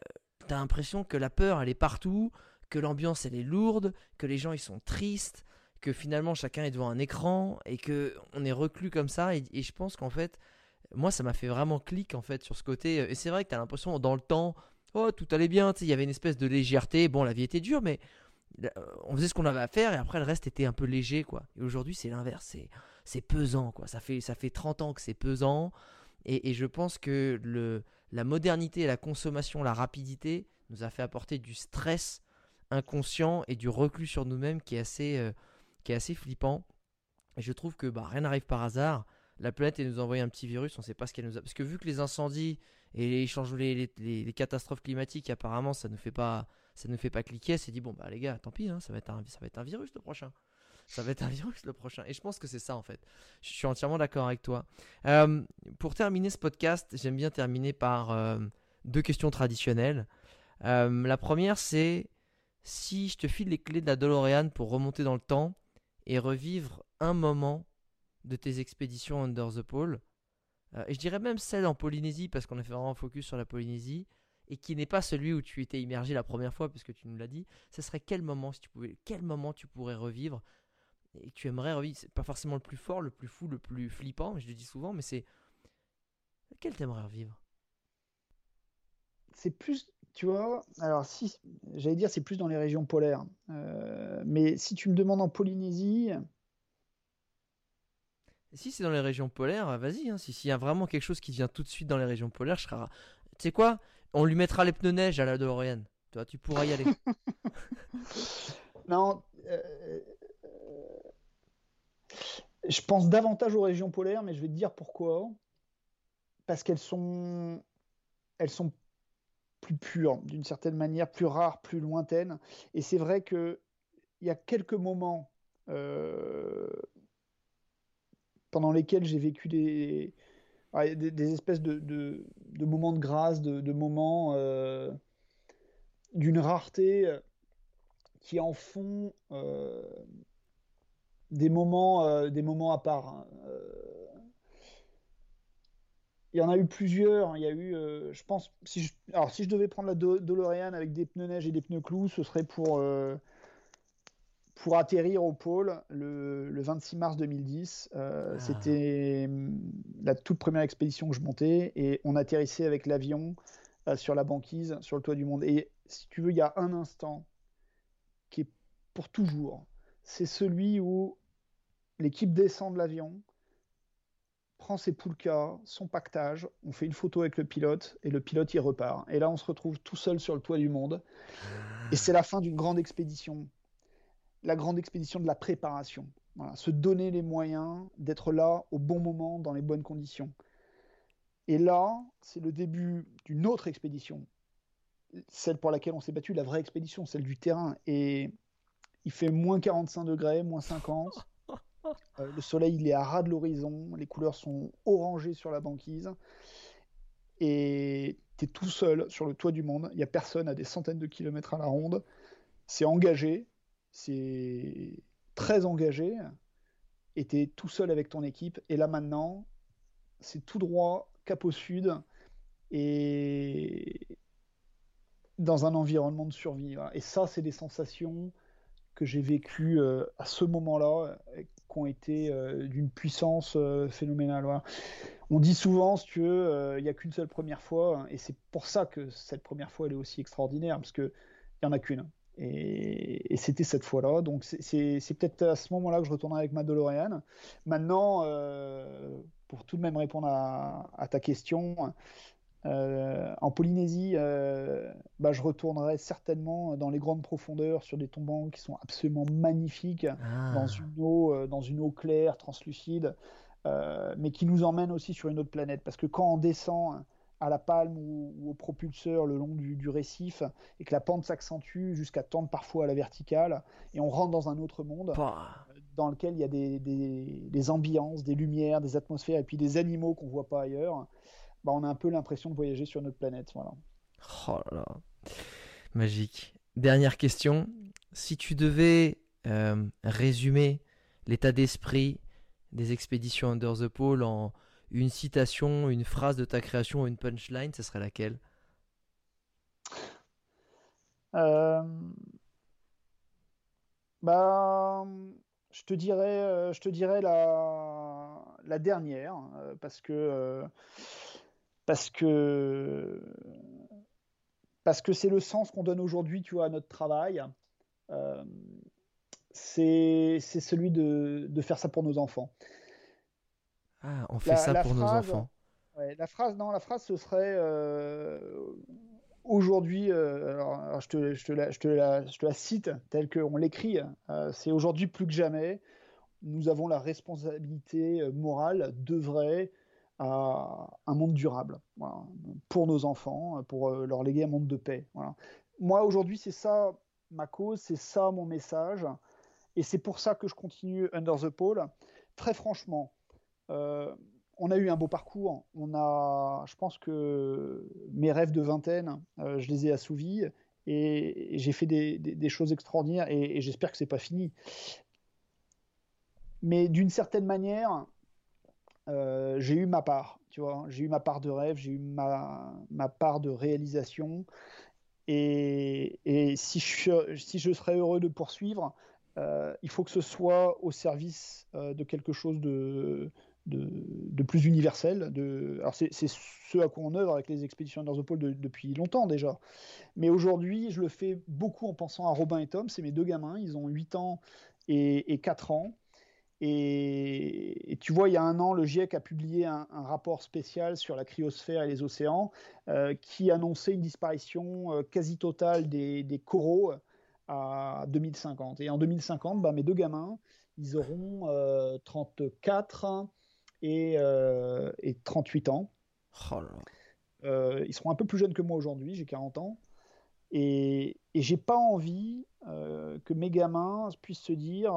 t'as l'impression que la peur elle est partout, que l'ambiance elle est lourde, que les gens ils sont tristes, que finalement chacun est devant un écran, et que on est reclus comme ça, et je pense qu'en fait, moi ça m'a fait vraiment clic en fait sur ce côté et c'est vrai que tu as l'impression dans le temps oh tout allait bien il y avait une espèce de légèreté. Bon la vie était dure mais on faisait ce qu'on avait à faire et après le reste était un peu léger quoi. Et aujourd'hui c'est l'inverse c'est pesant quoi. Ça fait ça fait 30 ans que c'est pesant et, je pense que le la modernité la consommation la rapidité nous a fait apporter du stress inconscient et du reclus sur nous-mêmes qui est assez euh, qui est assez flippant. Et je trouve que bah rien n'arrive par hasard la planète elle nous a envoyé un petit virus, on ne sait pas ce qu'elle nous a. Parce que vu que les incendies et les, les, les, catastrophes climatiques, apparemment, ça ne fait pas, ça ne fait pas cliquer, s'est dit bon bah les gars, tant pis, hein, ça va être un, ça va être un virus le prochain. Ça va être un *laughs* virus le prochain. Et je pense que c'est ça en fait. Je suis entièrement d'accord avec toi. Euh, pour terminer ce podcast, j'aime bien terminer par euh, deux questions traditionnelles. Euh, la première, c'est si je te file les clés de la DeLorean pour remonter dans le temps et revivre un moment de tes expéditions under the pole. Euh, et je dirais même celle en Polynésie, parce qu'on a fait vraiment focus sur la Polynésie. et qui n'est pas celui où tu étais immergé la première fois, puisque tu nous l'as dit, ce serait quel moment, si tu pouvais, quel moment tu pourrais revivre et tu aimerais revivre? C'est pas forcément le plus fort, le plus fou, le plus flippant, je le dis souvent, mais c'est lequel t'aimerais revivre? C'est plus, tu vois, alors si, j'allais dire c'est plus dans les régions polaires, euh, mais si tu me demandes en Polynésie, si c'est dans les régions polaires, vas-y. Hein, s'il y a vraiment quelque chose qui vient tout de suite dans les régions polaires, je serai. Tu sais quoi On lui mettra les pneus neige à la DeLorean. Toi, tu pourras y aller. *laughs* *laughs* non. Euh, je pense davantage aux régions polaires, mais je vais te dire pourquoi. Parce qu'elles sont, elles sont plus pures, d'une certaine manière, plus rares, plus lointaines. Et c'est vrai que il y a quelques moments euh, pendant lesquels j'ai vécu des, des, espèces de, de, moments de grâce, de, moments euh, d'une rareté euh, qui en font euh, des, moments, des moments à part. Hein. Il y en a eu plusieurs. Il y a eu, je pense, si je, alors si je devais prendre la DeLorean avec des pneus neige et des pneus clous, ce serait pour pour atterrir au pôle le, 26 mars 2010. Euh, ah. C'était hum, la toute première expédition que je montais et on atterrissait avec l'avion euh, sur la banquise, sur le toit du monde. Et si tu veux, il y a un instant qui est pour toujours. C'est celui où l'équipe descend de l'avion, prend ses poulkas, son pactage, on fait une photo avec le pilote et le pilote il repart. Et là, on se retrouve tout seul sur le toit du monde. Et c'est la fin d'une grande expédition la grande expédition de la préparation. se donner les moyens d'être là au bon moment, dans les bonnes conditions. Et là, c'est le début d'une autre expédition, celle pour laquelle on s'est battu, la vraie expédition, celle du terrain. Et il fait moins 45 degrés, moins 50. *laughs* Euh, le soleil, il est à ras de l'horizon. Les couleurs sont orangées sur la banquise. Et tu es tout seul sur le toit du monde. Il n'y a personne à des centaines de kilomètres à la ronde. C'est engagé c'est très engagé, et tu es tout seul avec ton équipe. Et là maintenant, c'est tout droit, cap au sud, et dans un environnement de survie. Et ça, c'est des sensations que j'ai vécues euh, à ce moment-là, euh, qui ont été euh, d'une puissance phénoménale. On dit souvent, si tu veux, il n'y a qu'une seule première fois, et c'est pour ça que cette première fois, elle est aussi extraordinaire, parce qu'il n'y en a qu'une. Et, c'était cette fois-là. Donc c'est peut-être à ce moment-là que je retournerai avec ma DeLorean. Maintenant, euh, pour tout de même répondre à, ta question, euh, en Polynésie, euh, bah, je retournerai certainement dans les grandes profondeurs sur des tombants qui sont absolument magnifiques, ah. dans, une eau, dans une eau claire, translucide, mais qui nous emmènent aussi sur une autre planète. Parce que quand on descend à la palme ou, au propulseur le long du, récif et que la pente s'accentue jusqu'à tendre parfois à la verticale et on rentre dans un autre monde dans lequel il y a des, ambiances, des lumières, des atmosphères et puis des animaux qu'on voit pas ailleurs. Bah, on a un peu l'impression de voyager sur notre planète. Voilà. Oh là là, magique. Dernière question. Si tu devais euh, résumer l'état d'esprit des expéditions Under the Pole en, une citation, une phrase de ta création, une punchline, ce serait laquelle? Bah, je te dirais, la, dernière, euh, parce que c'est le sens qu'on donne aujourd'hui, tu vois, à notre travail. c'est celui de, faire ça pour nos enfants. Ah, on fait ça pour nos enfants. la phrase, non, la phrase, ce serait euh, aujourd'hui. Euh, alors, je, te, je, te la, je, te la, je, te la, cite telle qu'on l'écrit. Euh, c'est aujourd'hui plus que jamais. Nous avons la responsabilité morale d'œuvrer à un monde durable pour nos enfants, pour leur léguer un monde de paix. Voilà. Moi, aujourd'hui, c'est ça ma cause, c'est ça mon message. Et c'est pour ça que je continue Under the Pole. Très franchement, on a eu un beau parcours. On a, je pense que mes rêves de vingtaine, euh, je les ai assouvis et, j'ai fait des, choses extraordinaires et, j'espère que c'est pas fini. Mais d'une certaine manière, euh, j'ai eu ma part, tu vois. J'ai eu ma part de rêve, j'ai eu ma, part de réalisation. Et, si, je, serais heureux de poursuivre, euh, il faut que ce soit au service euh, de quelque chose de, de, plus universel. Alors c'est ce à quoi on œuvre avec les expéditions Under the Pole de, depuis longtemps déjà. Mais aujourd'hui, je le fais beaucoup en pensant à Robin et Tom. C'est mes deux gamins. Ils ont 8 ans et, et 4 ans. Et, tu vois, il y a un an, le GIEC a publié un, rapport spécial sur la cryosphère et les océans euh, qui annonçait une disparition euh, quasi totale des, coraux à 2050. Et en 2050, bah, mes deux gamins, ils auront euh, 34 et, euh, et, 38 ans. Oh euh, ils seront un peu plus jeunes que moi aujourd'hui, j'ai 40 ans. Et, et j'ai pas envie euh, que mes gamins puissent se dire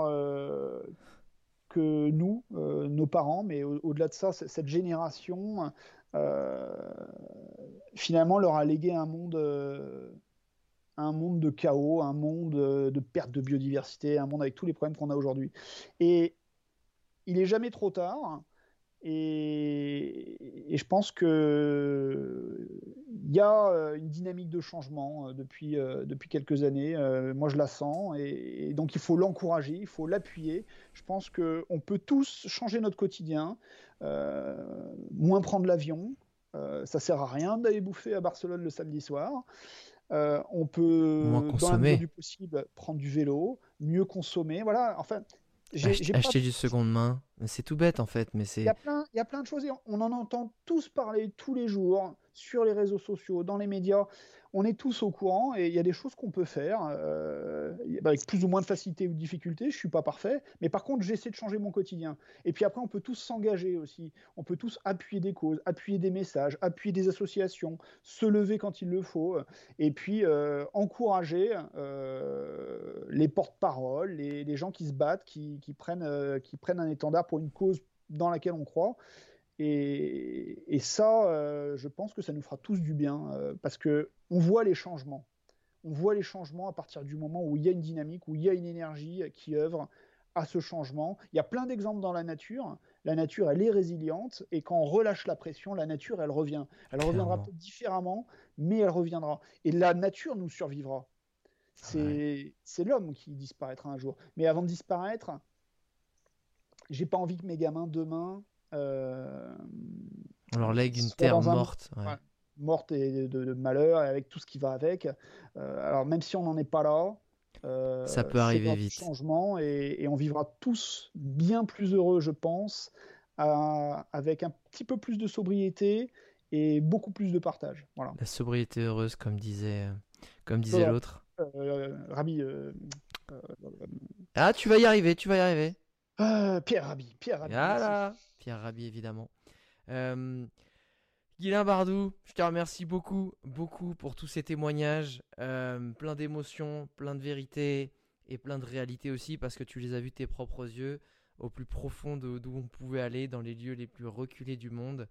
que nous, euh, nos parents, mais au-delà de ça, cette génération, euh, finalement, leur a légué un monde, euh, un monde de chaos, un monde de perte de biodiversité, un monde avec tous les problèmes qu'on a aujourd'hui. Et il est jamais trop tard. Et, et, je pense que il y a une dynamique de changement depuis, euh, depuis quelques années. Euh, moi, je la sens. Et, et donc, il faut l'encourager, il faut l'appuyer. Je pense qu'on peut tous changer notre quotidien, euh, moins prendre l'avion. Euh, ça sert à rien d'aller bouffer à Barcelone le samedi soir. on peut, dans la mesure du possible, prendre du vélo, mieux consommer. Voilà. Enfin, acheter pas... du seconde main, c'est tout bête en fait, mais c'est. Il y a plein, il y a plein de choses. On en entend tous parler tous les jours sur les réseaux sociaux, dans les médias. On est tous au courant et il y a des choses qu'on peut faire euh, avec plus ou moins de facilité ou de difficulté. Je suis pas parfait, mais par contre j'essaie de changer mon quotidien. Et puis après on peut tous s'engager aussi. On peut tous appuyer des causes, appuyer des messages, appuyer des associations, se lever quand il le faut, et puis euh, encourager euh, les porte-paroles, les, gens qui se battent, euh, qui prennent un étendard pour une cause dans laquelle on croit. Et, et ça, euh, je pense que ça nous fera tous du bien euh, parce que on voit les changements. On voit les changements à partir du moment où il y a une dynamique, où il y a une énergie qui œuvre à ce changement. Il y a plein d'exemples dans la nature. La nature, elle est résiliente et quand on relâche la pression, la nature, elle revient. Elle reviendra peut-être différemment, mais elle reviendra. Et la nature nous survivra. C'est ouais. l'homme qui disparaîtra un jour. Mais avant de disparaître, j'ai pas envie que mes gamins demain on leur lègue une terre morte. Un... Ouais. Morte et de, de, malheur, avec tout ce qui va avec. Euh, alors, même si on n'en est pas là, euh, ça peut arriver vite. Changement et, et, on vivra tous bien plus heureux, je pense, à, avec un petit peu plus de sobriété et beaucoup plus de partage. Voilà. La sobriété heureuse, comme disait, comme disait voilà. l'autre. Euh, Rami. ah, tu vas y arriver, tu vas y arriver. Euh, Pierre Rabhi. Pierre Rabhi. Voilà. Pierre Rabhi, évidemment. Euh, Guilain Bardou, je te remercie beaucoup, beaucoup pour tous ces témoignages. Euh, plein d'émotions, plein de vérités et plein de réalités aussi, parce que tu les as vus de tes propres yeux, au plus profond d'où on pouvait aller, dans les lieux les plus reculés du monde.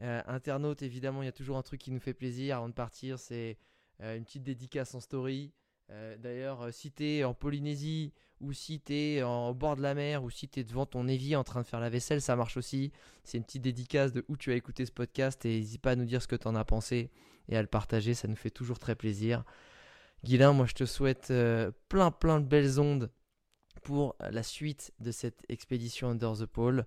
Euh, internaute, évidemment, il y a toujours un truc qui nous fait plaisir avant de partir, c'est une petite dédicace en story. Euh, D'ailleurs, si t'es en Polynésie ou si t'es au bord de la mer ou si t'es devant ton évier en train de faire la vaisselle, ça marche aussi. C'est une petite dédicace de où tu as écouté ce podcast et n'hésite pas à nous dire ce que t'en as pensé et à le partager, ça nous fait toujours très plaisir. Guilain, moi je te souhaite euh, plein plein de belles ondes pour la suite de cette expédition Under the Pole.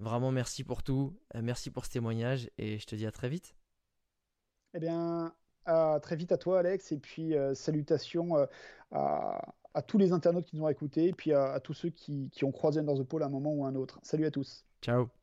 Vraiment merci pour tout, euh, merci pour ce témoignage et je te dis à très vite. Eh bien, à très vite à toi, Alex, et puis euh, salutations euh, à, tous les internautes qui nous ont écoutés, et puis à, tous ceux qui, qui, ont croisé Under the Pole à un moment ou à un autre. Salut à tous. Ciao.